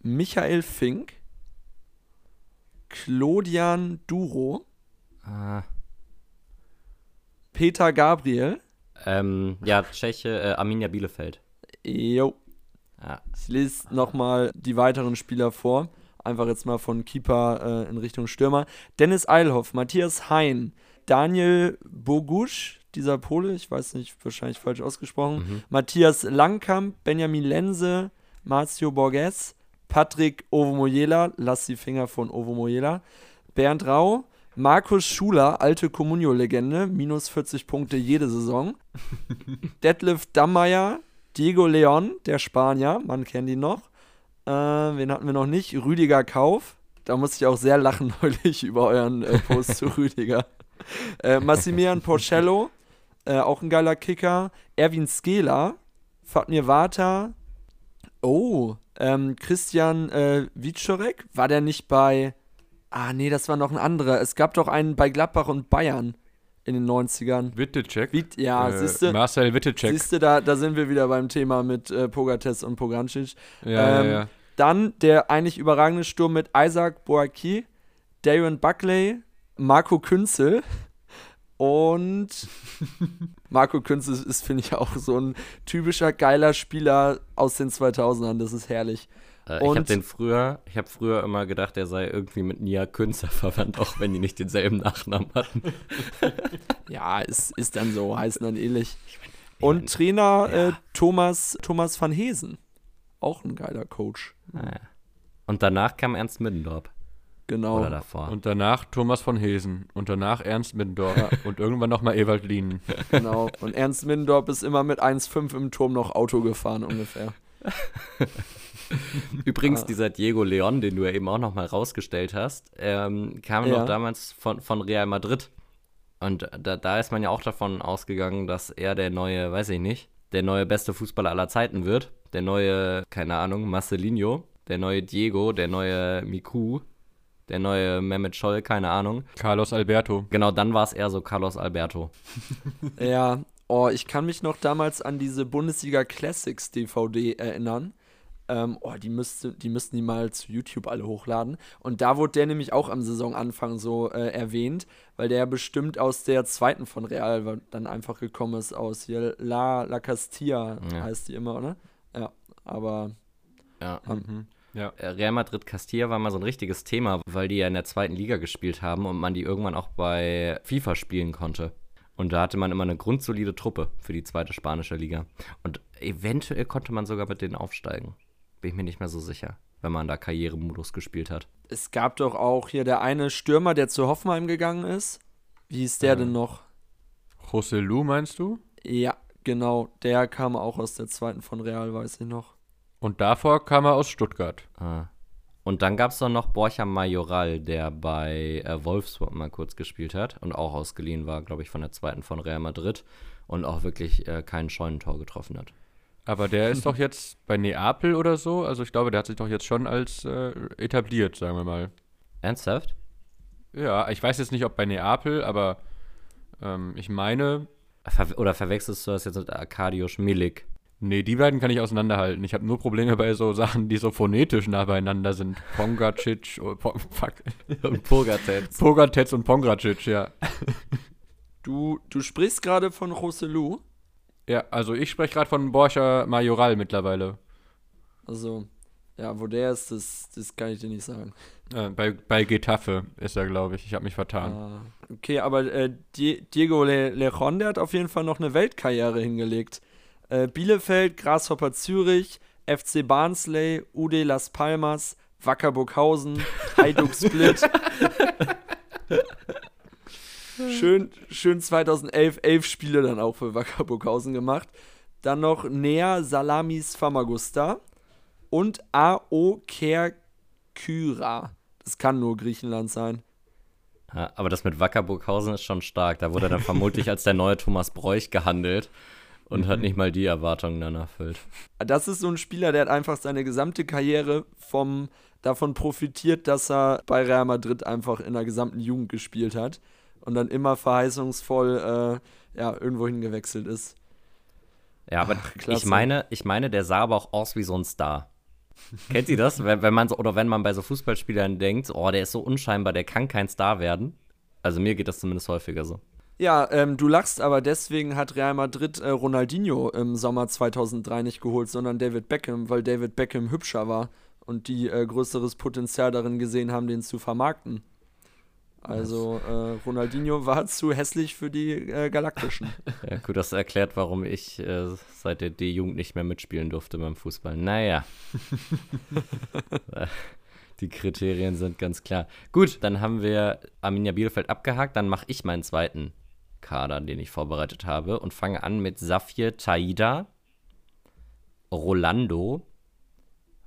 Michael Fink, Claudian Duro, Ah, Peter Gabriel, ähm, ja, Tscheche, äh, Arminia Bielefeld. jo, Ja. Ich lese nochmal die weiteren Spieler vor. Einfach jetzt mal von Keeper äh, in Richtung Stürmer. Dennis Eilhoff, Matthias Hein, Daniel Bogusch, dieser Pole, ich weiß nicht, wahrscheinlich falsch ausgesprochen. Mhm. Matthias Langkamp, Benjamin Lense, Marcio Borges, Patrick Ovomoyela, lass die Finger von Ovomoyela, Bernd Rau, Markus Schuler, alte Comunio-Legende, minus 40 Punkte jede Saison. Detlef Dammeier, Diego Leon, der Spanier, man kennt ihn noch. Äh, wen hatten wir noch nicht? Rüdiger Kauf. Da musste ich auch sehr lachen neulich über euren äh, Post zu Rüdiger. Äh, Massimilian Porcello, äh, auch ein geiler Kicker. Erwin Skela, Fatmir Vata. Oh, ähm, Christian äh, Wiczorek. War der nicht bei. Ah, nee, das war noch ein anderer. Es gab doch einen bei Gladbach und Bayern in den 90ern. Wittecek. Witt, ja, äh, siehst du. Marcel Wittecek. Siehst du, da, da sind wir wieder beim Thema mit äh, Pogates und Pogancic. Ja, ähm, ja, ja. Dann der eigentlich überragende Sturm mit Isaac Boaki, Darren Buckley, Marco Künzel und Marco Künzel ist, finde ich, auch so ein typischer geiler Spieler aus den 2000ern. Das ist herrlich. Äh, ich habe Und- den früher, ich habe früher immer gedacht, er sei irgendwie mit Nia Künzer verwandt, auch wenn die nicht denselben Nachnamen hatten. Ja, ist, ist dann so, heißen dann ähnlich. Und Trainer äh, Thomas, Thomas van Hesen. Auch ein geiler Coach. Naja. Und danach kam Ernst Middendorp. Genau. Oder davor. Und danach Thomas von Hesen. Und danach Ernst Middendorf. und irgendwann nochmal Ewald Lienen. Genau. Und Ernst Middendorf ist immer mit 1,5 im Turm noch Auto gefahren ungefähr. Übrigens, Ah. dieser Diego Leon, den du ja eben auch noch mal rausgestellt hast, ähm, kam Ja. noch damals von, von Real Madrid. Und da, da ist man ja auch davon ausgegangen, dass er der neue, weiß ich nicht, der neue beste Fußballer aller Zeiten wird. Der neue, keine Ahnung, Marcelinho, der neue Diego, der neue Miku, der neue Mehmet Scholl, keine Ahnung. Carlos Alberto. Genau, dann war es eher so Carlos Alberto. Ja, oh, ich kann mich noch damals an diese Bundesliga Classics DVD erinnern. Ähm, oh, die, müsste, die müssten die mal zu YouTube alle hochladen. Und da wurde der nämlich auch am Saisonanfang so äh, erwähnt, weil der bestimmt aus der zweiten von Real dann einfach gekommen ist, aus hier La, La Castilla Ja. heißt die immer, oder? Ja, aber Ja. Mhm. Ja. Äh, Real Madrid Castilla war mal so ein richtiges Thema, weil die ja in der zweiten Liga gespielt haben und man die irgendwann auch bei FIFA spielen konnte. Und da hatte man immer eine grundsolide Truppe für die zweite spanische Liga. Und eventuell konnte man sogar mit denen aufsteigen. Bin ich mir nicht mehr so sicher, wenn man da Karrieremodus gespielt hat. es gab doch auch hier der eine Stürmer, der zu Hoffenheim gegangen ist. Wie hieß der Ja. denn noch? José Lu meinst du? Ja, genau, der kam auch aus der zweiten von Real, weiß ich noch. Und davor kam er aus Stuttgart. Ah. Und dann gab es doch noch Borja Majoral, der bei äh, Wolfsburg mal kurz gespielt hat und auch ausgeliehen war, glaube ich, von der zweiten von Real Madrid und auch wirklich äh, kein Scheunentor getroffen hat. Aber der ist doch jetzt bei Neapel oder so. Also ich glaube, der hat sich doch jetzt schon als äh, etabliert, sagen wir mal. Ernsthaft? Ja, ich weiß jetzt nicht, ob bei Neapel, aber ähm, ich meine, Ver oder verwechselst du das jetzt mit Arkadiusz Milik? nee, die beiden kann ich auseinanderhalten. Ich habe nur Probleme bei so Sachen, die so phonetisch nah beieinander sind. Pongacic, oh, po, fuck. Und Pogatetz. Pogatetz und Pongracic, ja. Du, du sprichst gerade von Roselu. Ja, also ich spreche gerade von Borja Majoral mittlerweile. Also, ja, wo der ist, das, das kann ich dir nicht sagen. Äh, bei, bei Getafe ist er, glaube ich. Ich habe mich vertan. Ah, okay, aber äh, Die- Diego Le Lejon, der hat auf jeden Fall noch eine Weltkarriere hingelegt. Äh, Bielefeld, Grasshopper Zürich, FC Barnsley, UD Las Palmas, Wacker Burghausen, Hajduk Split. schön, schön 2011, elf Spiele dann auch für Wacker Burghausen gemacht. Dann noch Nea Salamis Famagusta und AO Kerkyra. Das kann nur Griechenland sein. Ja, aber das mit Wackerburghausen ist schon stark. Da wurde er dann vermutlich als der neue Thomas Bräuch gehandelt und hat nicht mal die Erwartungen dann erfüllt. Das ist so ein Spieler, der hat einfach seine gesamte Karriere vom, davon profitiert, dass er bei Real Madrid einfach in der gesamten Jugend gespielt hat und dann immer verheißungsvoll äh, ja, irgendwo hingewechselt ist. Ja, aber Ach, ich meine, ich meine, der sah aber auch aus wie so ein Star. Kennt ihr das? Wenn, wenn man so, oder wenn man bei so Fußballspielern denkt, oh, der ist so unscheinbar, der kann kein Star werden. Also mir geht das zumindest häufiger so. Ja, ähm, du lachst, aber deswegen hat Real Madrid äh, Ronaldinho im Sommer 2003 nicht geholt, sondern David Beckham, weil David Beckham hübscher war und die äh, größeres Potenzial darin gesehen haben, den zu vermarkten. Also äh, Ronaldinho war zu hässlich für die äh, Galaktischen. Ja, gut, das erklärt, warum ich äh, seit der D-Jugend nicht mehr mitspielen durfte beim Fußball. Naja. Die Kriterien sind ganz klar. Gut, dann haben wir Arminia Bielefeld abgehakt. Dann mache ich meinen zweiten Kader, den ich vorbereitet habe, und fange an mit Safir Taida, Rolando,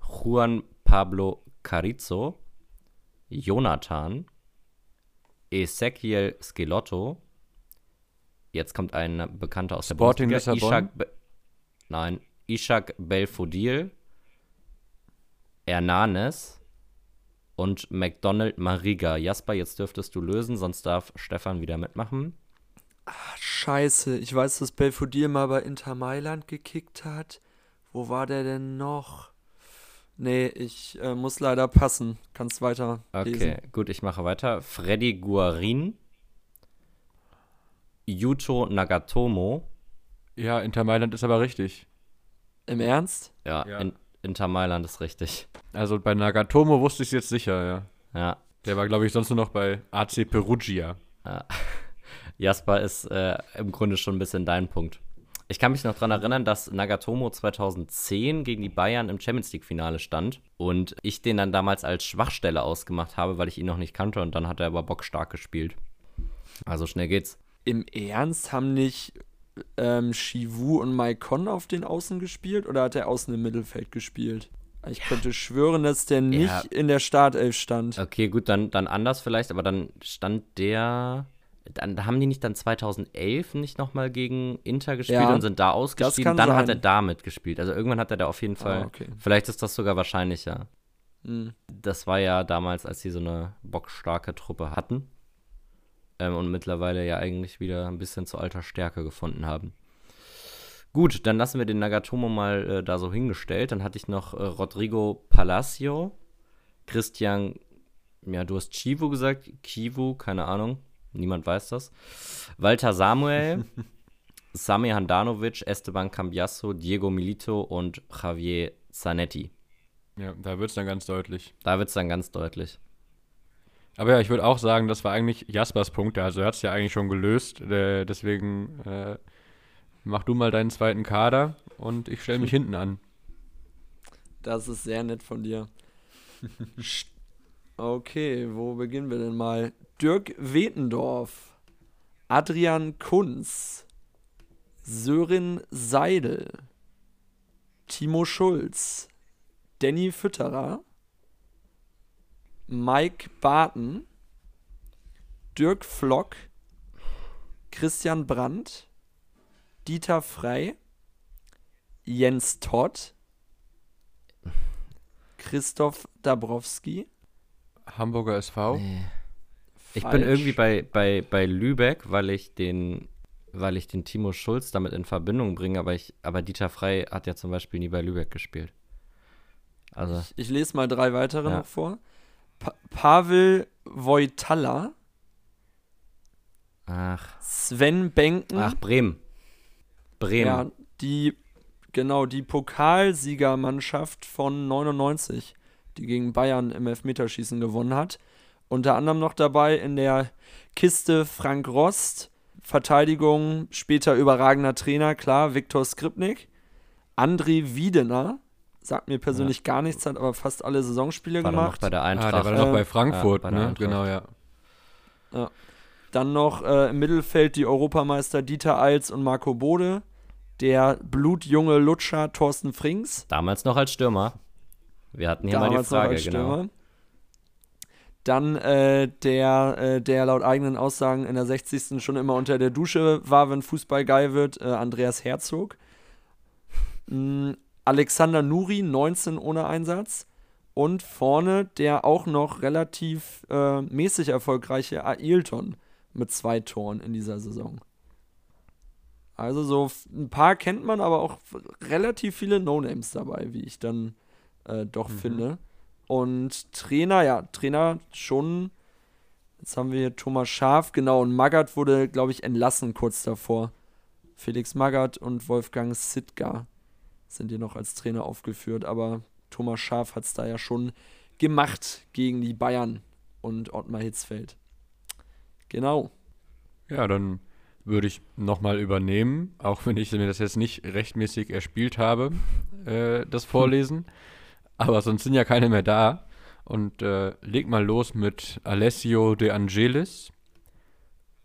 Juan Pablo Carrizo, Jonathan, Ezequiel Skelotto. Jetzt kommt ein Bekannter aus der Sporting Bundesliga, Lissabon? Ishak Be Nein, Ishak Belfodil, Hernanes und McDonald Mariga. Jasper, jetzt dürftest du lösen, sonst darf Stefan wieder mitmachen. Scheiße, ich weiß, dass Belfodil mal bei Inter Mailand gekickt hat. Wo war der denn noch? Nee, ich äh, muss leider passen. Kannst weiter Okay, lesen. gut, ich mache weiter. Freddy Guarin, Yuto Nagatomo, Ja, Inter Mailand ist aber richtig. Im Ernst? ja, Ja. In, Inter Mailand ist richtig. Also bei Nagatomo wusste ich es jetzt sicher, ja. Ja, Der war, glaube ich, sonst nur noch bei AC Perugia. Jasper ist äh, im Grunde schon ein bisschen dein Punkt. Ich kann mich noch daran erinnern, dass Nagatomo 2010 gegen die Bayern im Champions League-Finale stand und ich den dann damals als Schwachstelle ausgemacht habe, weil ich ihn noch nicht kannte und dann hat er aber bockstark gespielt. Also schnell geht's. Im Ernst haben nicht ähm, Shivu und Maikon auf den Außen gespielt oder hat er außen im Mittelfeld gespielt? Ich könnte schwören, dass der nicht Ja. in der Startelf stand. Okay, gut, dann, dann anders vielleicht, aber dann stand der dann haben die nicht dann 2011 nicht nochmal gegen Inter gespielt Ja, und sind da ausgeschieden. Dann hat sein. er da mitgespielt. Also irgendwann hat er da auf jeden Fall. Ah, okay. Vielleicht ist das sogar wahrscheinlicher. Hm. Das war ja damals, als sie so eine bockstarke Truppe hatten. Ähm, und mittlerweile ja eigentlich wieder ein bisschen zu alter Stärke gefunden haben. Gut, dann lassen wir den Nagatomo mal äh, da so hingestellt. Dann hatte ich noch äh, Rodrigo Palacio, Christian, ja, du hast Chivu gesagt, Kivu, keine Ahnung, niemand weiß das. Walter Samuel, Sami Handanovic, Esteban Cambiasso, Diego Milito und Javier Zanetti. Ja, da wird es dann ganz deutlich. Da wird es dann ganz deutlich. Aber ja, ich würde auch sagen, das war eigentlich Jaspers Punkte. Also er hat es ja eigentlich schon gelöst. Äh, deswegen äh, mach du mal deinen zweiten Kader und ich stelle mich hinten an. Das ist sehr nett von dir. okay, wo beginnen wir denn mal? Dirk Wetendorf, Adrian Kunz, Sören Seidel, Timo Schulz, Danny Fütterer, Mike Barton, Dirk Flock, Christian Brandt, Dieter Frey, Jens Todd, Christoph Dabrowski. Hamburger SV. Ich bin irgendwie bei, bei, bei Lübeck, weil ich den, weil ich den Timo Schulz damit in Verbindung bringe, aber ich, aber Dieter Frey hat ja zum Beispiel nie bei Lübeck gespielt. Also, Ich lese mal drei weitere Ja. noch vor. Pa Pavel Wojtala, ach, Sven Benken. ach, Bremen. Bremen. Ja, die, genau, die Pokalsiegermannschaft von 99, die gegen Bayern im Elfmeterschießen gewonnen hat. Unter anderem noch dabei in der Kiste Frank Rost, Verteidigung, später überragender Trainer, klar, Viktor Skripnik. André Wiedener, sagt mir persönlich gar nichts, hat aber fast alle Saisonspiele war dann noch gemacht. bei der Ah, Eintracht. der war Äh, bei Frankfurt, ja, bei ne? Eintracht. Genau, ja. Dann noch äh, im Mittelfeld die Europameister Dieter Eils und Marco Bode. Der blutjunge Lutscher Thorsten Frings. Damals noch als Stürmer. Wir hatten hier mal die damals noch Frage, als genau. Dann äh, der, äh, der laut eigenen Aussagen in der 60. schon immer unter der Dusche war, wenn Fußball geil wird, äh, Andreas Herzog. Mm, Alexander Nuri, 19 ohne Einsatz. Und vorne der auch noch relativ äh, mäßig erfolgreiche Ailton mit zwei Toren in dieser Saison. Also so ein paar kennt man, aber auch relativ viele No-Names dabei, wie ich dann äh, doch finde. Und Trainer, ja, Trainer schon. Jetzt haben wir hier Thomas Schaf, genau. Und Magath wurde, glaube ich, entlassen kurz davor. Felix Magath und Wolfgang Sittger sind hier noch als Trainer aufgeführt. Aber Thomas Schaf hat es da ja schon gemacht gegen die Bayern und Ottmar Hitzfeld. Genau. Ja, dann würde ich nochmal übernehmen, auch wenn ich mir das jetzt nicht rechtmäßig erspielt habe, äh, das Vorlesen. Aber sonst sind ja keine mehr da. Und äh, leg mal los mit Alessio De Angelis,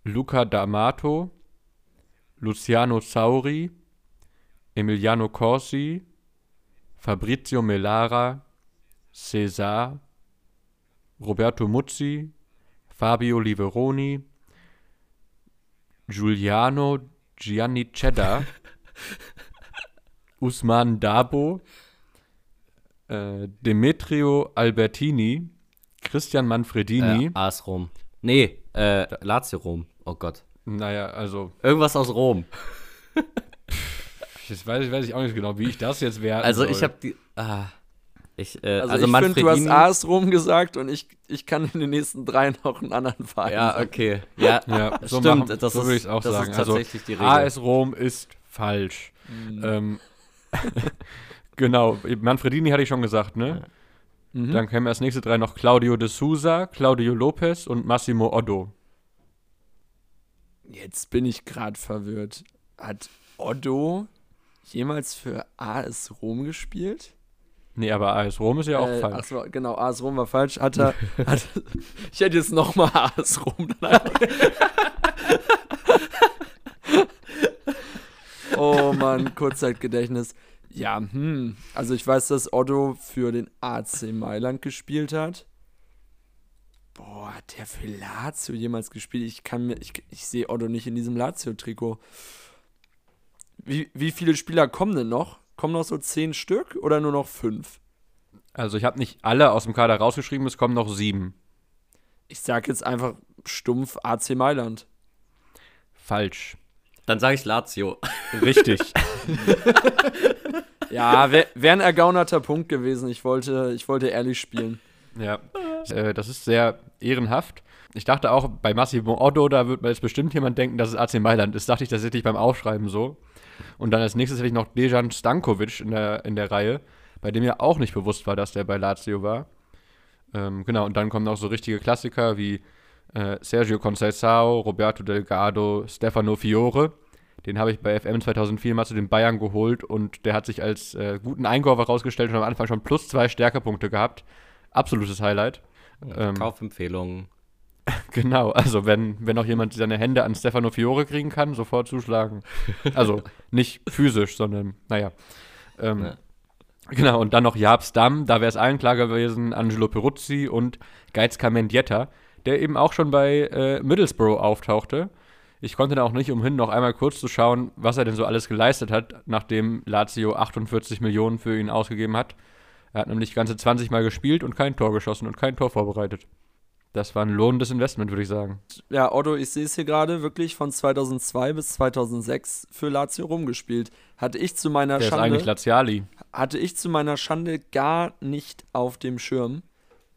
Luca D'Amato, Luciano Sauri, Emiliano Corsi, Fabrizio Melara, Cesar, Roberto Muzzi, Fabio Liveroni, Giuliano Gianni Cheddar, Usman Dabo, äh, Demetrio Albertini, Christian Manfredini. Äh, AS Rom. Nee, äh, Lazio Rom. Oh Gott. Naja, also, Irgendwas aus Rom. das weiß ich, weiß ich auch nicht genau, wie ich das jetzt wäre. Also ich habe die. Ah, ich, äh, Also, also, ich finde, du hast. AS Rom gesagt und ich, ich kann in den nächsten drei noch einen anderen Verein ja, sagen. okay. Ja, Ja, so, stimmt. machen, das so ist, würde ich es auch das sagen. ist Also, tatsächlich die Regel. AS Rom ist falsch. Mhm. Ähm, genau, Manfredini hatte ich schon gesagt, ne? Mhm. Dann kämen als nächste drei noch Claudio de Souza, Claudio Lopez und Massimo Oddo. Jetzt bin ich gerade verwirrt. Hat Otto jemals für AS Rom gespielt? Nee, aber AS Rom ist ja auch Äh, falsch. ach so, genau, AS Rom war falsch. Hat er, hat, ich hätte jetzt nochmal AS Rom. oh Mann, Kurzzeitgedächtnis. Ja, hm. Also ich weiß, dass Otto für den AC Mailand gespielt hat. Boah, hat der für Lazio jemals gespielt? Ich kann mir, ich, ich sehe Otto nicht in diesem Lazio-Trikot. Wie, wie viele Spieler kommen denn noch? Kommen noch so zehn Stück oder nur noch fünf? Also ich habe nicht alle aus dem Kader rausgeschrieben, es kommen noch sieben. Ich sag jetzt einfach stumpf AC Mailand. Falsch. Dann sage ich Lazio. Richtig. Ja, wäre wär ein ergaunerter Punkt gewesen. Ich wollte, ich wollte ehrlich spielen. ja. Äh, das ist sehr ehrenhaft. Ich dachte auch, bei Massimo Otto, da wird jetzt bestimmt jemand denken, dass es AC Mailand ist. Dachte ich tatsächlich beim Aufschreiben so. Und dann als nächstes hätte ich noch Dejan Stankovic in der, in der Reihe, bei dem ja auch nicht bewusst war, dass der bei Lazio war. Ähm, genau, und dann kommen auch so richtige Klassiker wie äh, Sergio Conceição, Roberto Delgado, Stefano Fiore. Den habe ich bei FM 2004 mal zu den Bayern geholt und der hat sich als äh, guten Einkäufer rausgestellt und am Anfang schon plus zwei Stärkepunkte gehabt. Absolutes Highlight. Ähm, Kaufempfehlungen. Genau, also wenn, wenn noch jemand seine Hände an Stefano Fiore kriegen kann, sofort zuschlagen. Also nicht physisch, sondern naja. Ähm, Ja. Genau, und dann noch Jabs Damm, da wäre es allen klar gewesen, Angelo Peruzzi und Geiz Mendieta, der eben auch schon bei äh, Middlesbrough auftauchte. Ich konnte da auch nicht umhin, noch einmal kurz zu schauen, was er denn so alles geleistet hat, nachdem Lazio 48 Millionen für ihn ausgegeben hat. Er hat nämlich ganze 20 Mal gespielt und kein Tor geschossen und kein Tor vorbereitet. Das war ein lohnendes Investment, würde ich sagen. Ja, Otto, ich sehe es hier gerade wirklich von 2002 bis 2006 für Lazio rumgespielt. Hatte ich zu meiner Der ist Schande eigentlich Laziali. hatte ich zu meiner Schande gar nicht auf dem Schirm.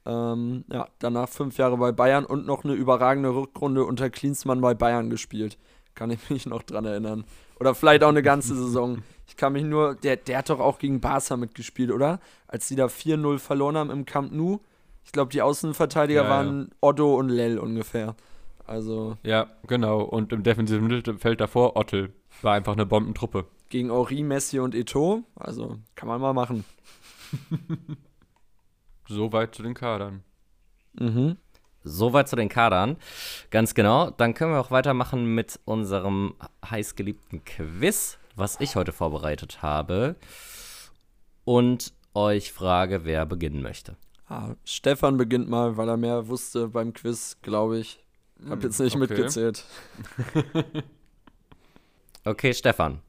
Ähm, ja, danach fünf Jahre bei Bayern und noch eine überragende Rückrunde unter Klinsmann bei Bayern gespielt. Kann ich mich noch dran erinnern. Oder vielleicht auch eine ganze Saison. Ich kann mich nur, der, der hat doch auch gegen Barca mitgespielt, oder? Als die da 4-0 verloren haben im Camp Nou. Ich glaube, die Außenverteidiger Ja, ja. waren Otto und Lell ungefähr. Also Ja, genau. Und im defensiven Mittelfeld davor Ottel. War einfach eine Bombentruppe. gegen Henri, Messi und Eto'o. Also kann man mal machen. Soweit zu den Kadern. Mhm. Soweit zu den Kadern. Ganz genau. Dann können wir auch weitermachen mit unserem heißgeliebten Quiz, was ich heute vorbereitet habe. Und euch frage, wer beginnen möchte. Ah, Stefan beginnt mal, weil er mehr wusste beim Quiz, glaube ich. Hab jetzt nicht Hm, okay. mitgezählt. Okay, Stefan.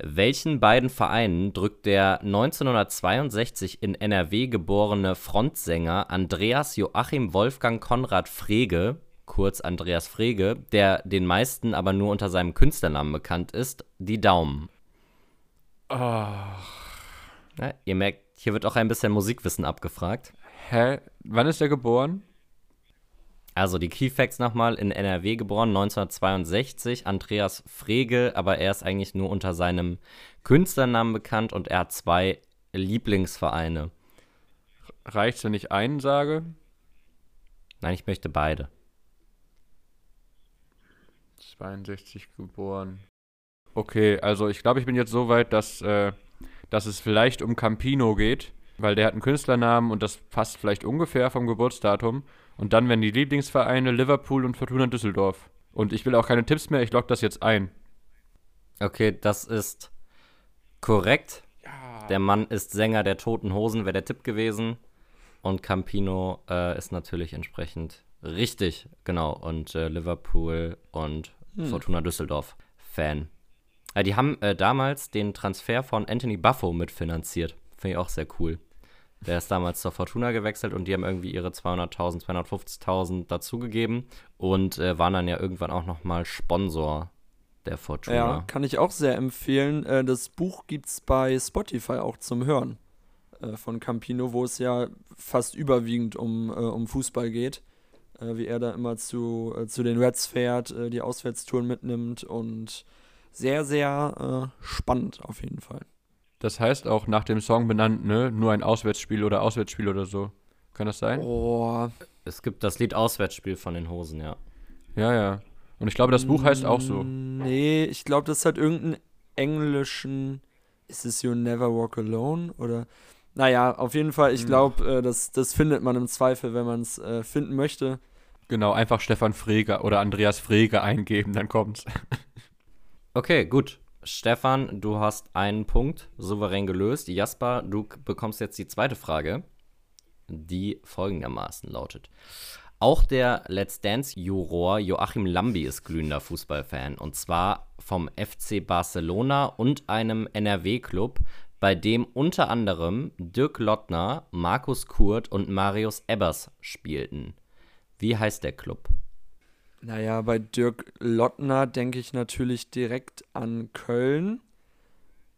Welchen beiden Vereinen drückt der 1962 in NRW geborene Frontsänger Andreas Joachim Wolfgang Konrad Frege, kurz Andreas Frege, der den meisten aber nur unter seinem Künstlernamen bekannt ist, die Daumen? Ach. Ja, ihr merkt, hier wird auch ein bisschen Musikwissen abgefragt. Hä? Wann ist er geboren? Also die Keyfacts nochmal, in NRW geboren, 1962, Andreas Frege, aber er ist eigentlich nur unter seinem Künstlernamen bekannt und er hat zwei Lieblingsvereine. Reicht's, wenn ich einen sage? Nein, ich möchte beide. 62 geboren. Okay, also ich glaube, ich bin jetzt so weit, dass, äh, dass es vielleicht um Campino geht, weil der hat einen Künstlernamen und das passt vielleicht ungefähr vom Geburtsdatum. Und dann werden die Lieblingsvereine Liverpool und Fortuna Düsseldorf. Und ich will auch keine Tipps mehr, ich logge das jetzt ein. Okay, das ist korrekt. Der Mann ist Sänger der Toten Hosen, wäre der Tipp gewesen. Und Campino äh, ist natürlich entsprechend richtig, genau. Und äh, Liverpool und Fortuna Düsseldorf Fan. Äh, die haben äh, damals den Transfer von Anthony Buffo mitfinanziert. Finde ich auch sehr cool. Der ist damals zur Fortuna gewechselt und die haben irgendwie ihre 200.000, 250.000 dazugegeben und äh, waren dann ja irgendwann auch nochmal Sponsor der Fortuna. Ja, kann ich auch sehr empfehlen. Äh, das Buch gibt's bei Spotify auch zum Hören äh, von Campino, wo es ja fast überwiegend um, äh, um Fußball geht. Äh, wie er da immer zu, äh, zu den Reds fährt, äh, die Auswärtstouren mitnimmt und sehr, sehr spannend auf jeden Fall. Das heißt auch nach dem Song benannt, ne? Nur ein Auswärtsspiel oder Auswärtsspiel oder so. Kann das sein? Oh, Es gibt das Lied Auswärtsspiel von den Hosen, ja. Ja, ja. Und ich glaube, das Buch heißt auch so. Nee, ich glaube, das hat irgendeinen englischen. Ist es You Never Walk Alone? Oder. Naja, auf jeden Fall, ich Hm. glaube, äh, das, das findet man im Zweifel, wenn man es äh, finden möchte. Genau, einfach Stefan Frege oder Andreas Frege eingeben, dann kommt's. Okay, gut. Stefan, du hast einen Punkt souverän gelöst. Jasper, du bekommst jetzt die zweite Frage. die folgendermaßen lautet. Auch der Let's Dance-Juror Joachim Lambi ist glühender Fußballfan und zwar vom FC Barcelona und einem NRW-Club, bei dem unter anderem Dirk Lottner, Markus Kurt und Marius Ebbers spielten. Wie heißt der Club? Naja, bei Dirk Lottner denke ich natürlich direkt an Köln.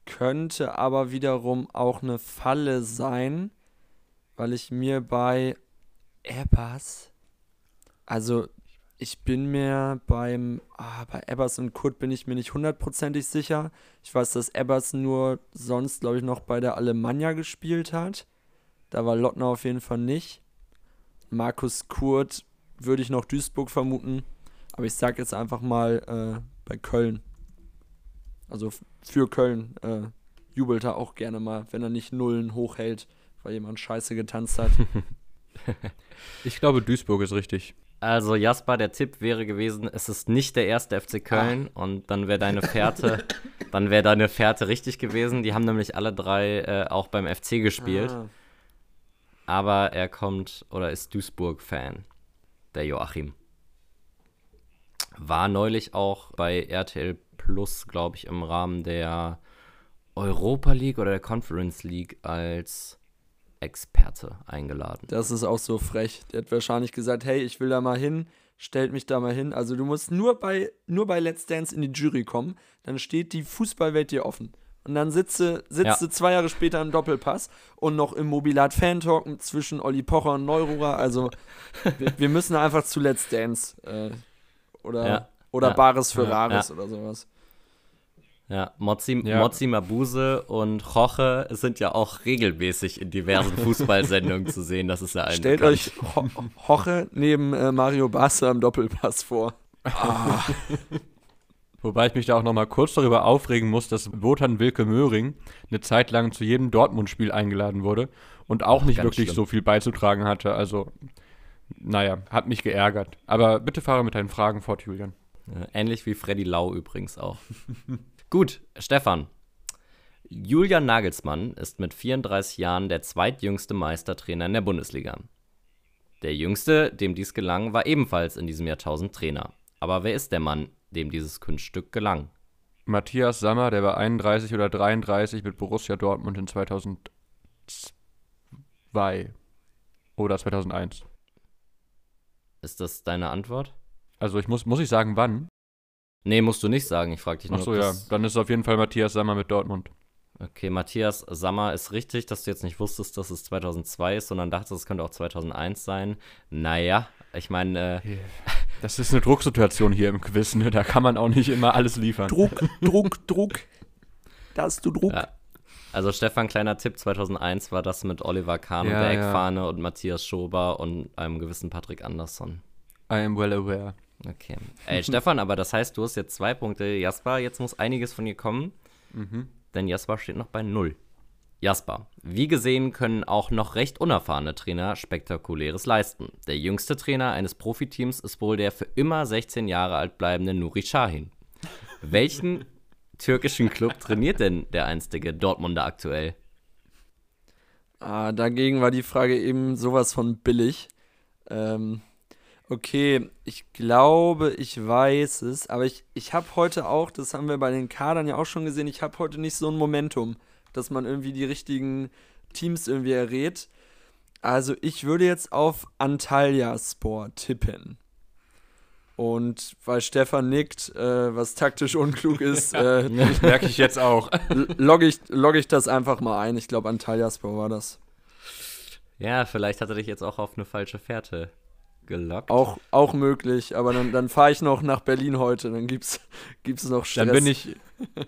Könnte aber wiederum auch eine Falle sein, weil ich mir bei Ebbers, also ich bin mir beim, ah, bei Ebbers und Kurt bin ich mir nicht hundertprozentig sicher. Ich weiß, dass Ebbers nur sonst, glaube ich, noch bei der Alemannia gespielt hat. Da war Lottner auf jeden Fall nicht. Markus Kurt würde ich noch Duisburg vermuten. Aber ich sage jetzt einfach mal äh, bei Köln. Also für Köln äh, jubelt er auch gerne mal, wenn er nicht Nullen hochhält, weil jemand scheiße getanzt hat. ich glaube, Duisburg ist richtig. Also Jasper, der Tipp wäre gewesen, es ist nicht der erste FC Köln Ach. und dann wäre deine Fährte, dann wäre deine Fährte richtig gewesen. Die haben nämlich alle drei äh, auch beim FC gespielt. Ah. Aber er kommt oder ist Duisburg-Fan, der Joachim. War neulich auch bei RTL Plus, glaube ich, im Rahmen der Europa League oder der Conference League als Experte eingeladen. Das ist auch so frech. Der hat wahrscheinlich gesagt, hey, ich will da mal hin, stellt mich da mal hin. Also du musst nur bei, nur bei Let's Dance in die Jury kommen, dann steht die Fußballwelt dir offen. Und dann sitze, sitze ja. zwei Jahre später im Doppelpass und noch im Mobilat Fan-Talk zwischen Olli Pocher und Neururer. Also wir, wir, müssen einfach zu Let's Dance. Äh, oder ja. oder ja. Bares für Rares oder sowas. Ja, Mozzi, ja. Mozzi Mabuse und Roche sind ja auch regelmäßig in diversen Fußballsendungen zu sehen. Das ist ja ein Stellt bekannt. euch Ho Roche neben äh, Mario Basler im Doppelpass vor. Ah. Wobei ich mich da auch noch mal kurz darüber aufregen muss, dass Wotan Wilke Möhring eine Zeit lang zu jedem Dortmund-Spiel eingeladen wurde und auch nicht wirklich schlimm. so viel beizutragen hatte. Also, naja, hat mich geärgert. Aber bitte fahre mit deinen Fragen fort, Julian. Ähnlich wie Freddy Lau übrigens auch. Gut, Stefan. Julian Nagelsmann ist mit 34 Jahren der zweitjüngste Meistertrainer in der Bundesliga. Der jüngste, dem dies gelang, war ebenfalls in diesem Jahrtausend Trainer. Aber wer ist der Mann, dem dieses Kunststück gelang? Matthias Sammer, der war 31 oder 33 mit Borussia Dortmund in 2002 oder 2001. Ist das deine Antwort? Also ich muss, muss ich sagen, wann? Nee, musst du nicht sagen. Ich frage dich nur. Achso, ja. Dann ist es auf jeden Fall Matthias Sammer mit Dortmund. Okay, Matthias Sammer ist richtig, dass du jetzt nicht wusstest, dass es 2002 ist, sondern dachtest, es könnte auch 2001 sein. Naja, ich meine. Äh, das ist eine Drucksituation hier im Quiz, ne? Da kann man auch nicht immer alles liefern. Druck, Druck, Druck. Da hast du Druck. Ja. Also Stefan, kleiner Tipp, 2001 war das mit Oliver Kahn ja, und der Eckfahne ja. und Matthias Schober und einem gewissen Patrick Andersson. I am well aware. Okay. Ey, Stefan, aber das heißt, du hast jetzt zwei Punkte. Jasper, jetzt muss einiges von dir kommen. Mhm. Denn Jasper steht noch bei null. Jasper, wie gesehen können auch noch recht unerfahrene Trainer Spektakuläres leisten. Der jüngste Trainer eines Profiteams ist wohl der für immer 16 Jahre alt bleibende Nuri Sahin. Welchen türkischen Club trainiert denn der einstige Dortmunder aktuell? Ah, dagegen war die Frage eben sowas von billig. Ähm, Okay, ich glaube, ich weiß es, aber ich, ich habe heute auch, das haben wir bei den Kadern ja auch schon gesehen, ich habe heute nicht so ein Momentum, dass man irgendwie die richtigen Teams irgendwie errät. Also ich würde jetzt auf Antalya Sport tippen. Und weil Stefan nickt, äh, was taktisch unklug ist, äh, merke ich jetzt auch. Logge ich, log ich das einfach mal ein. Ich glaube, Antalya Sport war das. Ja, vielleicht hat er dich jetzt auch auf eine falsche Fährte gelockt. Auch, auch möglich, aber dann, dann fahre ich noch nach Berlin heute, dann gibt's, gibt's noch Stress. Dann bin ich,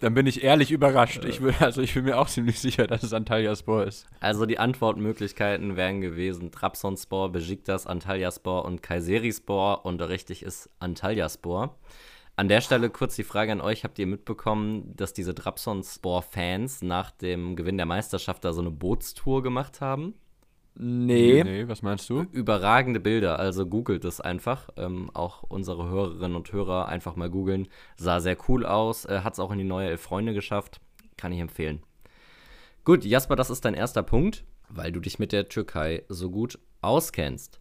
dann bin ich ehrlich überrascht. Ich will, also ich bin mir auch ziemlich sicher, dass es Antalyaspor ist. Also die Antwortmöglichkeiten wären gewesen Trabzonspor, Besiktas, Antalyaspor und Kayserispor und richtig ist Antalyaspor. An der Stelle kurz die Frage an euch: Habt ihr mitbekommen, dass diese Trabzonspor-Fans nach dem Gewinn der Meisterschaft da so eine Bootstour gemacht haben? Nee. Nee, was meinst du? Überragende Bilder, also googelt es einfach. Ähm, auch unsere Hörerinnen und Hörer einfach mal googeln. Sah sehr cool aus, äh, hat es auch in die neue Elf Freunde geschafft. Kann ich empfehlen. Gut, Jasper, das ist dein erster Punkt. weil du dich mit der Türkei so gut auskennst.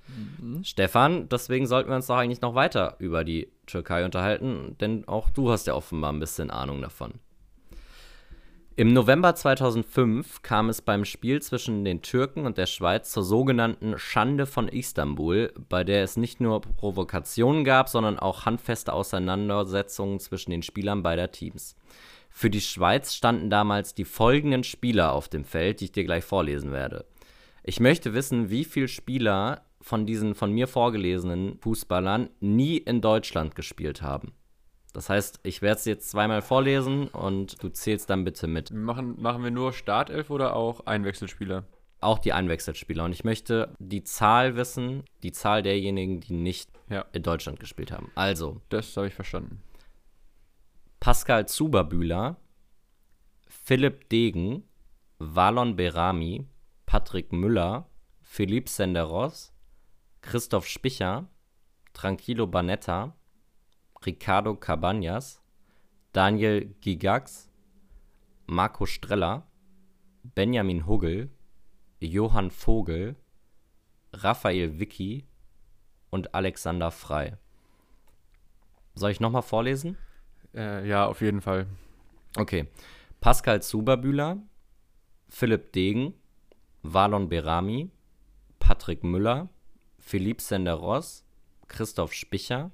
Stefan, deswegen sollten wir uns doch eigentlich noch weiter über die Türkei unterhalten, denn auch du hast ja offenbar ein bisschen Ahnung davon. Im November 2005 kam es beim Spiel zwischen den Türken und der Schweiz zur sogenannten Schande von Istanbul, bei der es nicht nur Provokationen gab, sondern auch handfeste Auseinandersetzungen zwischen den Spielern beider Teams. Für die Schweiz standen damals die folgenden Spieler auf dem Feld, die ich dir gleich vorlesen werde. Ich möchte wissen, wie viele Spieler von diesen von mir vorgelesenen Fußballern nie in Deutschland gespielt haben. Das heißt, ich werde es jetzt zweimal vorlesen und du zählst dann bitte mit. Machen, machen wir nur Startelf oder auch Einwechselspieler? Auch die Einwechselspieler. Und ich möchte die Zahl wissen, die Zahl derjenigen, die nicht Ja. in Deutschland gespielt haben. Also, Das habe ich verstanden. Pascal Zuberbühler, Philipp Degen, Valon Berami, Patrick Müller, Philippe Senderos, Christoph Spicher, Tranquilo Banetta, Ricardo Cabañas, Daniel Gigax, Marco Streller, Benjamin Huggel, Johann Vogel, Raphael Vicky und Alexander Frei. Soll ich nochmal vorlesen? Äh, ja, auf jeden Fall. Okay. Pascal Zuberbühler, Philipp Degen, Valon Berami, Patrick Müller, Philippe Senderos, Christoph Spicher,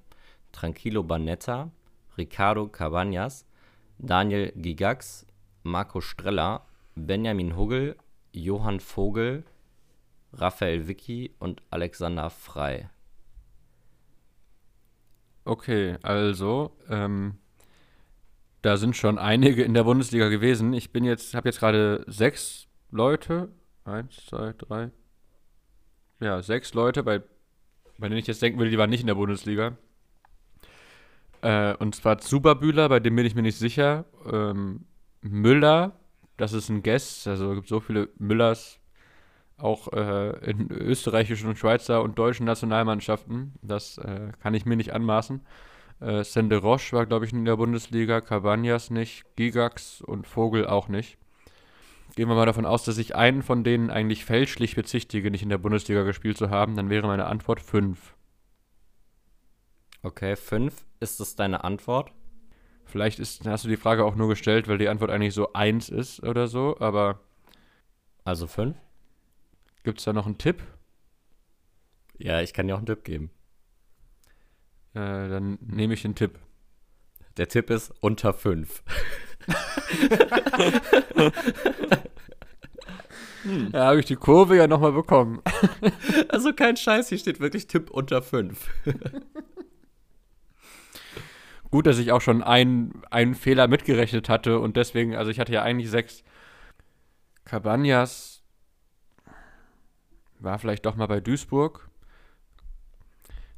Tranquilo Banetta, Ricardo Cabañas, Daniel Gigax, Marco Streller, Benjamin Huggel, Johann Vogel, Raphael Vicky und Alexander Frei. Okay, also, ähm, da sind schon einige in der Bundesliga gewesen. Ich bin jetzt, habe jetzt gerade sechs Leute. Eins, zwei, drei. Ja, sechs Leute, bei, bei denen ich jetzt denken will, die waren nicht in der Bundesliga. Äh, und zwar Zuberbühler, bei dem bin ich mir nicht sicher. Ähm, Müller, das ist ein Guess. Also es gibt so viele Müllers auch äh, in österreichischen und Schweizer und deutschen Nationalmannschaften. Das äh, kann ich mir nicht anmaßen. Äh, Sende Roche war, glaube ich, in der Bundesliga, Cabañas nicht, Gigax und Vogel auch nicht. Gehen wir mal davon aus, dass ich einen von denen eigentlich fälschlich bezichtige, nicht in der Bundesliga gespielt zu haben, dann wäre meine Antwort 5. Okay, fünf. Ist das deine Antwort? Vielleicht ist, hast du die Frage auch nur gestellt, weil die Antwort eigentlich so 1 ist oder so, aber Also fünf? gibt es da noch einen Tipp? Ja, ich kann dir auch einen Tipp geben. Äh, dann nehme ich den Tipp. Der Tipp ist unter fünf. Da habe ich die Kurve ja nochmal bekommen. Also kein Scheiß, hier steht wirklich Tipp unter fünf. Gut, dass ich auch schon einen, einen Fehler mitgerechnet hatte und deswegen, also ich hatte ja eigentlich sechs. Cabañas war vielleicht doch mal bei Duisburg.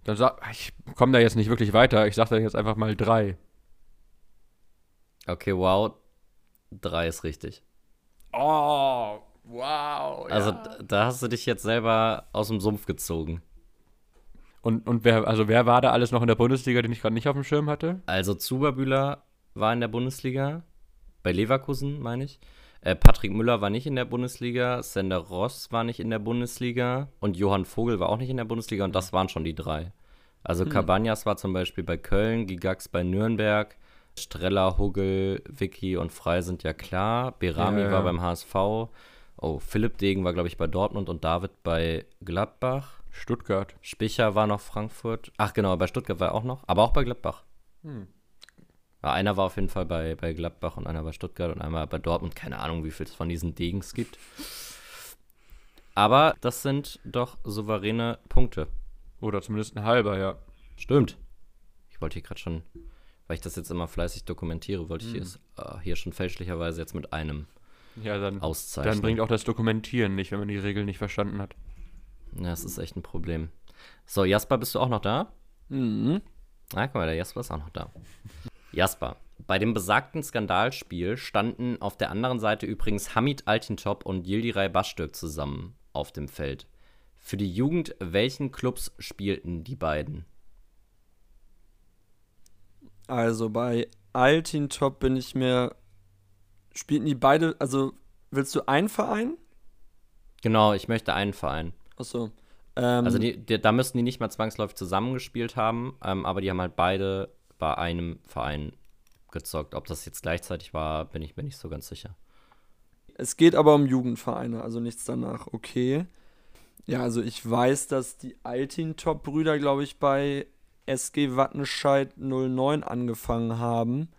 Dann sag, ich komme da jetzt nicht wirklich weiter. Ich sage da jetzt einfach mal drei. Okay, wow. Drei ist richtig. Oh, wow. Also d- da hast du dich jetzt selber aus dem Sumpf gezogen. Und, und wer, also wer war da alles noch in der Bundesliga, den ich gerade nicht auf dem Schirm hatte? Also Zuberbühler war in der Bundesliga. Bei Leverkusen, meine ich. Äh, Patrick Müller war nicht in der Bundesliga. Sender Ross war nicht in der Bundesliga. Und Johann Vogel war auch nicht in der Bundesliga. Und das waren schon die drei. Also Cabañas war zum Beispiel bei Köln, Gigax bei Nürnberg. Streller, Huggel, Vicky und Frei sind ja klar. Berami Ja, ja. war beim HSV. Oh, Philipp Degen war, glaube ich, bei Dortmund und David bei Gladbach. Stuttgart. Spicher war noch Frankfurt. Ach genau, bei Stuttgart war er auch noch, aber auch bei Gladbach. Ja, einer war auf jeden Fall bei, bei Gladbach und einer bei Stuttgart und einmal bei Dortmund. Keine Ahnung, wie viel es von diesen Degens gibt. Aber das sind doch souveräne Punkte. Oder zumindest ein halber, ja. Stimmt. Ich wollte hier gerade schon, weil ich das jetzt immer fleißig dokumentiere, wollte ich es äh, hier schon fälschlicherweise jetzt mit einem Ja, dann, auszeichnen. dann bringt auch das Dokumentieren nicht, wenn man die Regeln nicht verstanden hat. Ja, das ist echt ein Problem. So, Jasper, bist du auch noch da? Mhm. Ah, guck mal, der Jasper ist auch noch da. Jasper, bei dem besagten Skandalspiel standen auf der anderen Seite übrigens Hamid Altintop und Yildiray Baştürk zusammen auf dem Feld. Für die Jugend welchen Clubs spielten die beiden? Also bei Altintop bin ich mir. Spielten die beide. Also willst du einen Verein? Genau, ich möchte einen Verein. Achso. Ähm, Also die, die, da müssten die nicht mal zwangsläufig zusammengespielt haben, ähm, aber die haben halt beide bei einem Verein gezockt. Ob das jetzt gleichzeitig war, bin ich mir nicht so ganz sicher. Es geht aber um Jugendvereine, also nichts danach. Okay. Ja, also ich weiß, dass die Altintop-Brüder, glaube ich, bei SG Wattenscheid 09 angefangen haben.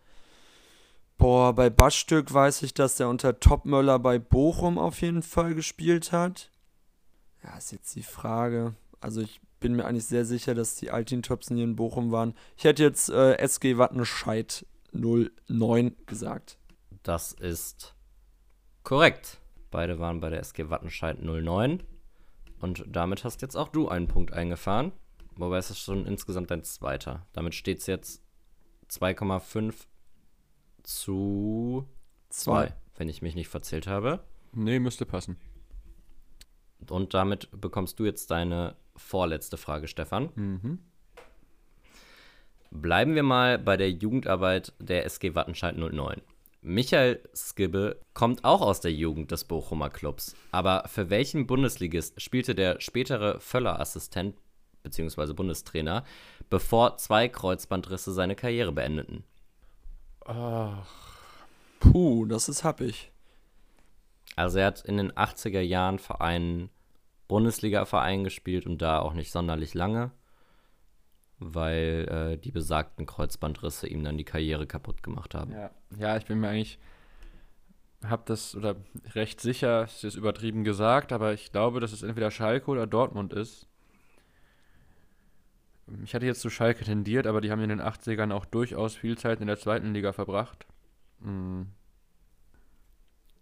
Boah, bei Baschstück weiß ich, dass der unter Topmöller bei Bochum auf jeden Fall gespielt hat. Ja, ist jetzt die Frage. Also ich bin mir eigentlich sehr sicher, dass die Altintops nie in Bochum waren. Ich hätte jetzt äh, SG Wattenscheid 09 gesagt. Das ist korrekt. Beide waren bei der SG Wattenscheid 09. Und damit hast jetzt auch du einen Punkt eingefahren. Wobei es ist schon insgesamt dein zweiter. Damit steht es jetzt 2,5 zu 2, wenn ich mich nicht verzählt habe. Nee, müsste passen. Und damit bekommst du jetzt deine vorletzte Frage, Stefan. Mhm. Bleiben wir mal bei der Jugendarbeit der SG Wattenscheid 09. Michael Skibbe kommt auch aus der Jugend des Bochumer Clubs. Aber für welchen Bundesligist spielte der spätere Völler-Assistent bzw. Bundestrainer, bevor zwei Kreuzbandrisse seine Karriere beendeten? Ach, Puh, das ist happig. Also er hat in den 80er Jahren für einen Bundesliga-Verein gespielt und da auch nicht sonderlich lange, weil äh, die besagten Kreuzbandrisse ihm dann die Karriere kaputt gemacht haben. ja. ja, ich bin mir eigentlich, hab das, oder recht sicher, es ist übertrieben gesagt, aber ich glaube, dass es entweder Schalke oder Dortmund ist. Ich hatte jetzt zu Schalke tendiert, aber die haben in den 80ern auch durchaus viel Zeit in der zweiten Liga verbracht. Mm.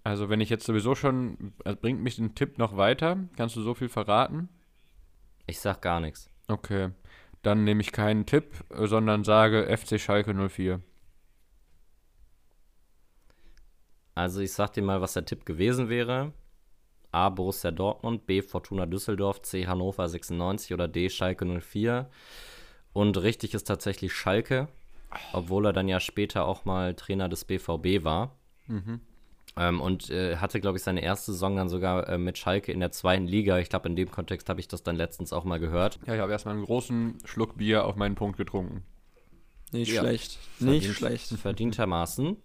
Also wenn ich jetzt sowieso schon, also bringt mich den Tipp noch weiter? Kannst du so viel verraten? Ich sag gar nichts. Okay, dann nehme ich keinen Tipp, sondern sage FC Schalke 04. Also ich sag dir mal, was der Tipp gewesen wäre. A. Borussia Dortmund, B. Fortuna Düsseldorf, C. Hannover 96 oder D. Schalke 04. Und richtig ist tatsächlich Schalke, obwohl er dann ja später auch mal Trainer des BVB war. Ähm, und äh, hatte, glaube ich, seine erste Saison dann sogar äh, mit Schalke in der zweiten Liga. Ich glaube, in dem Kontext habe ich das dann letztens auch mal gehört. Ja, ich habe erstmal einen großen Schluck Bier auf meinen Punkt getrunken. Nicht Ja. schlecht. Nicht Verdient- schlecht. Verdientermaßen.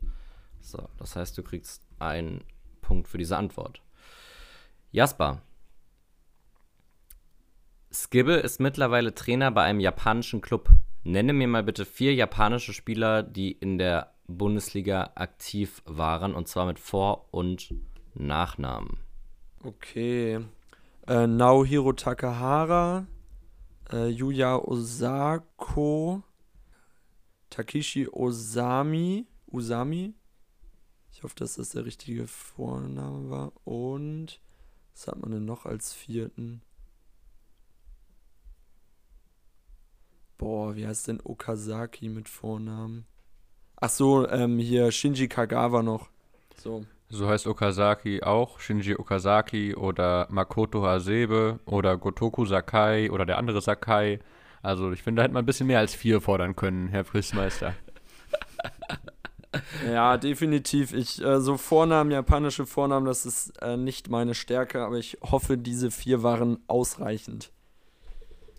So, das heißt, du kriegst einen Punkt für diese Antwort. Jasper. Skibbe ist mittlerweile Trainer bei einem japanischen Club. Nenne mir mal bitte vier japanische Spieler, die in der Bundesliga aktiv waren, und zwar mit Vor- und Nachnamen. Okay. Äh, Naohiro Takahara, äh, Yuya Osako, Takishi Osami, Usami. Ich hoffe, dass das der richtige Vorname war. Und was hat man denn noch als vierten? Boah, wie heißt denn Okazaki mit Vornamen? Ach so, ähm, hier Shinji Kagawa noch. So. So heißt Okazaki auch, Shinji Okazaki oder Makoto Hasebe oder Gotoku Sakai oder der andere Sakai. Also ich finde, da hätte man ein bisschen mehr als vier fordern können, Herr Frissmeister. Ja, definitiv. Ich, äh, so Vornamen, japanische Vornamen, das ist äh, nicht meine Stärke, aber ich hoffe, diese vier waren ausreichend.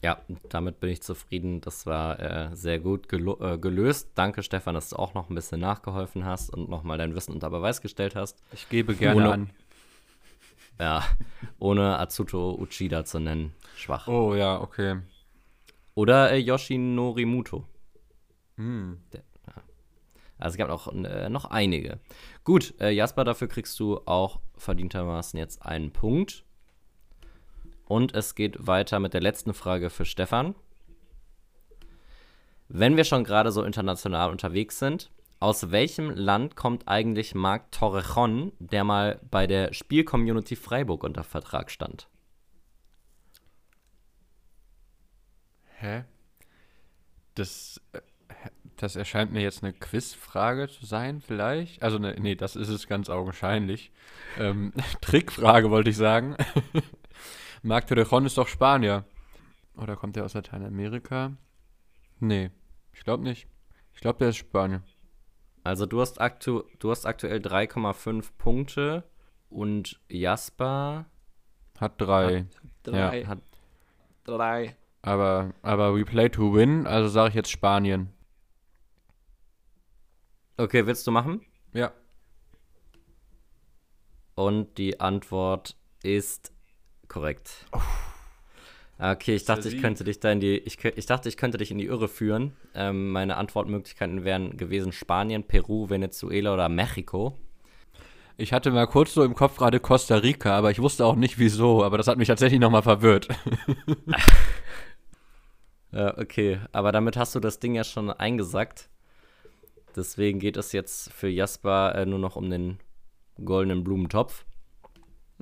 Ja, damit bin ich zufrieden. Das war äh, sehr gut äh, gelöst. Danke, Stefan, dass du auch noch ein bisschen nachgeholfen hast und nochmal dein Wissen unter Beweis gestellt hast. Ich gebe gerne Ohne- an. Ja, ohne Atsuto Uchida zu nennen. Schwach. Oh ja, okay. Oder äh, Yoshinori Muto. Hm. Also es gab auch äh, noch einige. Gut, äh, Jasper, dafür kriegst du auch verdientermaßen jetzt einen Punkt. Und es geht weiter mit der letzten Frage für Stefan. Wenn wir schon gerade so international unterwegs sind, aus welchem Land kommt eigentlich Marc Torrejon, der mal bei der Spielcommunity Freiburg unter Vertrag stand? Hä? Das, äh, das erscheint mir jetzt eine Quizfrage zu sein, vielleicht. Also, ne, nee, das ist es ganz augenscheinlich. Ähm, Trickfrage wollte ich sagen. Marc Torrejon ist doch Spanier. Oder kommt der aus Lateinamerika? Nee, ich glaube nicht. Ich glaube, der ist Spanier. Also du hast, aktu du hast aktuell 3,5 Punkte und Jasper Hat drei. Drei. Hat, Drei. Aber, aber we play to win, also sage ich jetzt Spanien. okay, willst du machen? Ja. Und die Antwort ist korrekt. Okay, ich dachte, ich könnte dich da in die, ich, ich dachte, ich könnte dich in die Irre führen. Ähm, meine Antwortmöglichkeiten wären gewesen Spanien, Peru, Venezuela oder Mexiko. Ich hatte mal kurz so im Kopf gerade Costa Rica, aber ich wusste auch nicht wieso, aber das hat mich tatsächlich nochmal verwirrt. Ja, okay, aber damit hast du das Ding ja schon eingesackt. Deswegen geht es jetzt für Jasper äh, nur noch um den goldenen Blumentopf.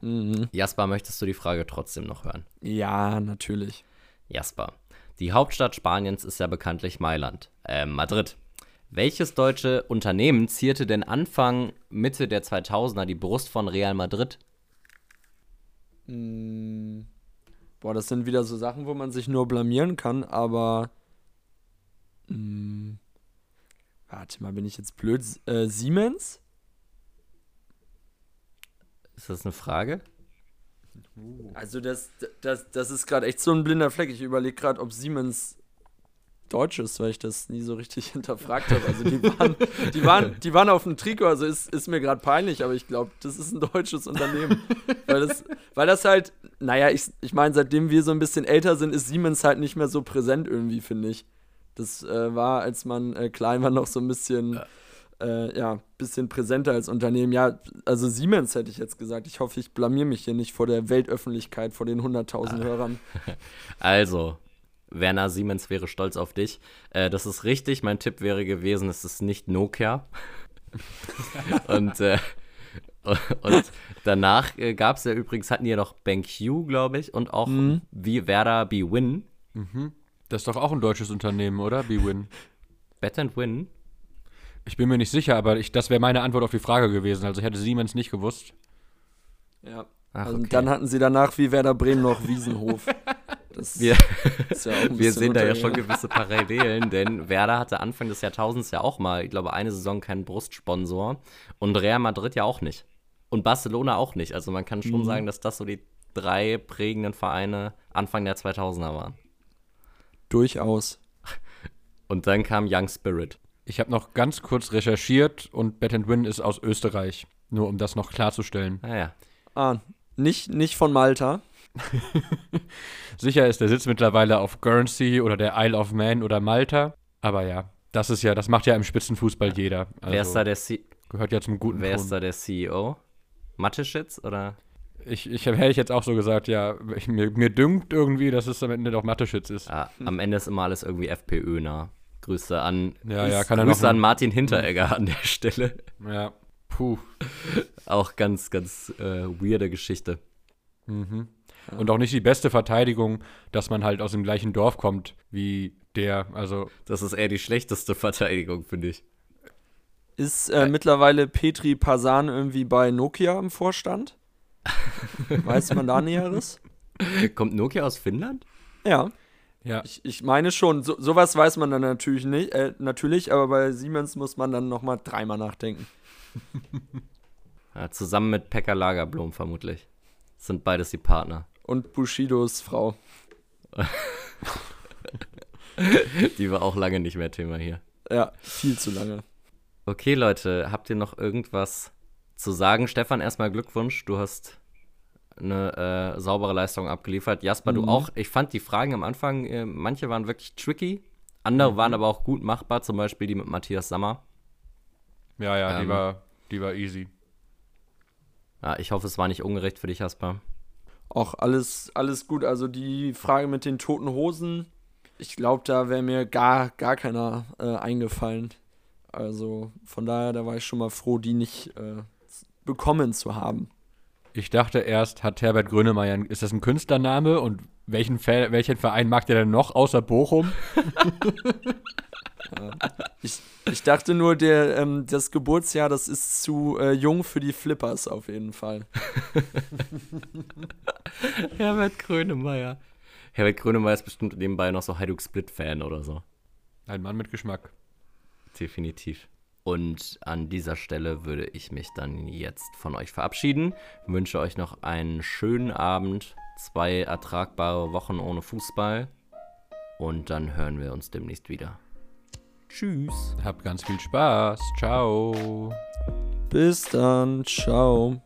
Mhm. Jasper, möchtest du die Frage trotzdem noch hören? Ja, natürlich. Jasper. Die Hauptstadt Spaniens ist ja bekanntlich Mailand, äh, Madrid. Welches deutsche Unternehmen zierte denn Anfang, Mitte der 2000er die Brust von Real Madrid? Mm, Boah, das sind wieder so Sachen, wo man sich nur blamieren kann, aber. Mm, warte mal, bin ich jetzt blöd? Äh, Siemens? Ist das eine Frage? Also, das, das, das ist gerade echt so ein blinder Fleck. Ich überlege gerade, ob Siemens deutsch ist, weil ich das nie so richtig hinterfragt habe. Also, die waren, die waren, die waren auf dem Trikot, also ist, ist mir gerade peinlich, aber ich glaube, das ist ein deutsches Unternehmen. weil, das, weil das halt, naja, ich, ich meine, seitdem wir so ein bisschen älter sind, ist Siemens halt nicht mehr so präsent irgendwie, finde ich. Das äh, war, als man äh, klein war, noch so ein bisschen, äh, ja, bisschen präsenter als Unternehmen. Ja, also Siemens hätte ich jetzt gesagt. Ich hoffe, ich blamier mich hier nicht vor der Weltöffentlichkeit, vor den 100.000 Hörern. Also, Werner Siemens wäre stolz auf dich. Äh, das ist richtig. Mein Tipp wäre gewesen, es ist nicht Nokia. und, äh, und danach äh, gab es ja übrigens, hatten die ja noch BenQ, glaube ich, und auch Mhm. wie Werder B-Win. Das ist doch auch ein deutsches Unternehmen, oder? B-Win. Bet and Win. Ich bin mir nicht sicher, aber ich, das wäre meine Antwort auf die Frage gewesen. Also ich hätte Siemens nicht gewusst. Ja. Ach, Also okay. dann hatten sie danach wie Werder Bremen noch Wiesenhof. Das Wir, ist ja auch ein wir sehen da ja schon gewisse Parallelen, denn Werder hatte Anfang des Jahrtausends ja auch mal, ich glaube, eine Saison keinen Brustsponsor und Real Madrid ja auch nicht. Und Barcelona auch nicht. Also man kann schon Mhm. sagen, dass das so die drei prägenden Vereine Anfang der 2000er waren. Durchaus. Und dann kam Young Spirit. Ich habe noch ganz kurz recherchiert und Bet Win ist aus Österreich. Nur um das noch klarzustellen. Naja, Ah, nicht, nicht von Malta. Sicher ist der Sitz mittlerweile auf Guernsey oder der Isle of Man oder Malta. Aber ja, das ist ja, das macht ja im Spitzenfußball jeder. Also wer, ist da der C gehört ja zum guten wer ist Ton. da der CEO? Mateschitz oder? Ich, ich hätte ich jetzt auch so gesagt, ja, ich, mir, mir dünkt irgendwie, dass es am Ende doch Mathe-Schitz ist. Ah, am Ende ist immer alles irgendwie FPÖ-nah. Grüße an, Ja, ja, kann Grüße an Martin Hinteregger an der Stelle. Ja, puh. Auch ganz, ganz äh, weirde Geschichte. Mhm. Und auch nicht die beste Verteidigung, dass man halt aus dem gleichen Dorf kommt wie der. Also, Das ist eher die schlechteste Verteidigung, finde ich. Ist äh, mittlerweile Petri Pasan irgendwie bei Nokia im Vorstand? Weiß man da Näheres? Kommt Nokia aus Finnland? Ja, ja, ich, ich meine schon. So, sowas weiß man dann natürlich nicht, äh, natürlich, aber bei Siemens muss man dann nochmal dreimal nachdenken. Ja, zusammen mit Pekka Lagerblom vermutlich. Sind beides die Partner. Und Bushidos Frau. Die war auch lange nicht mehr Thema hier. Ja, viel zu lange. Okay, Leute, habt ihr noch irgendwas zu sagen? Stefan, erstmal Glückwunsch. Du hast eine äh, saubere Leistung abgeliefert. Jasper, du Mhm. auch. Ich fand die Fragen am Anfang, äh, manche waren wirklich tricky. Andere waren aber auch gut machbar, zum Beispiel die mit Matthias Sammer. ja, ja, Ähm. die, war, die war easy. Ja, ich hoffe, es war nicht ungerecht für dich, Jasper. Auch alles, alles gut. Also die Frage mit den toten Hosen, ich glaube, da wäre mir gar, gar keiner äh, eingefallen. Also von daher, da war ich schon mal froh, die nicht äh, bekommen zu haben. Ich dachte erst, hat Herbert Grönemeyer, ein- ist das ein Künstlername und welchen, welchen Verein mag der denn noch außer Bochum? Ich, ich dachte nur, der, ähm, das Geburtsjahr, das ist zu äh, jung für die Flippers auf jeden Fall. Herbert Grönemeyer. Herbert Grönemeyer ist bestimmt nebenbei noch so Hajduk Split-Fan oder so. Ein Mann mit Geschmack. Definitiv. Und an dieser Stelle würde ich mich dann jetzt von euch verabschieden. Ich wünsche euch noch einen schönen Abend, zwei ertragbare Wochen ohne Fußball. Und dann hören wir uns demnächst wieder. Tschüss. Habt ganz viel Spaß. Ciao. Bis dann. Ciao.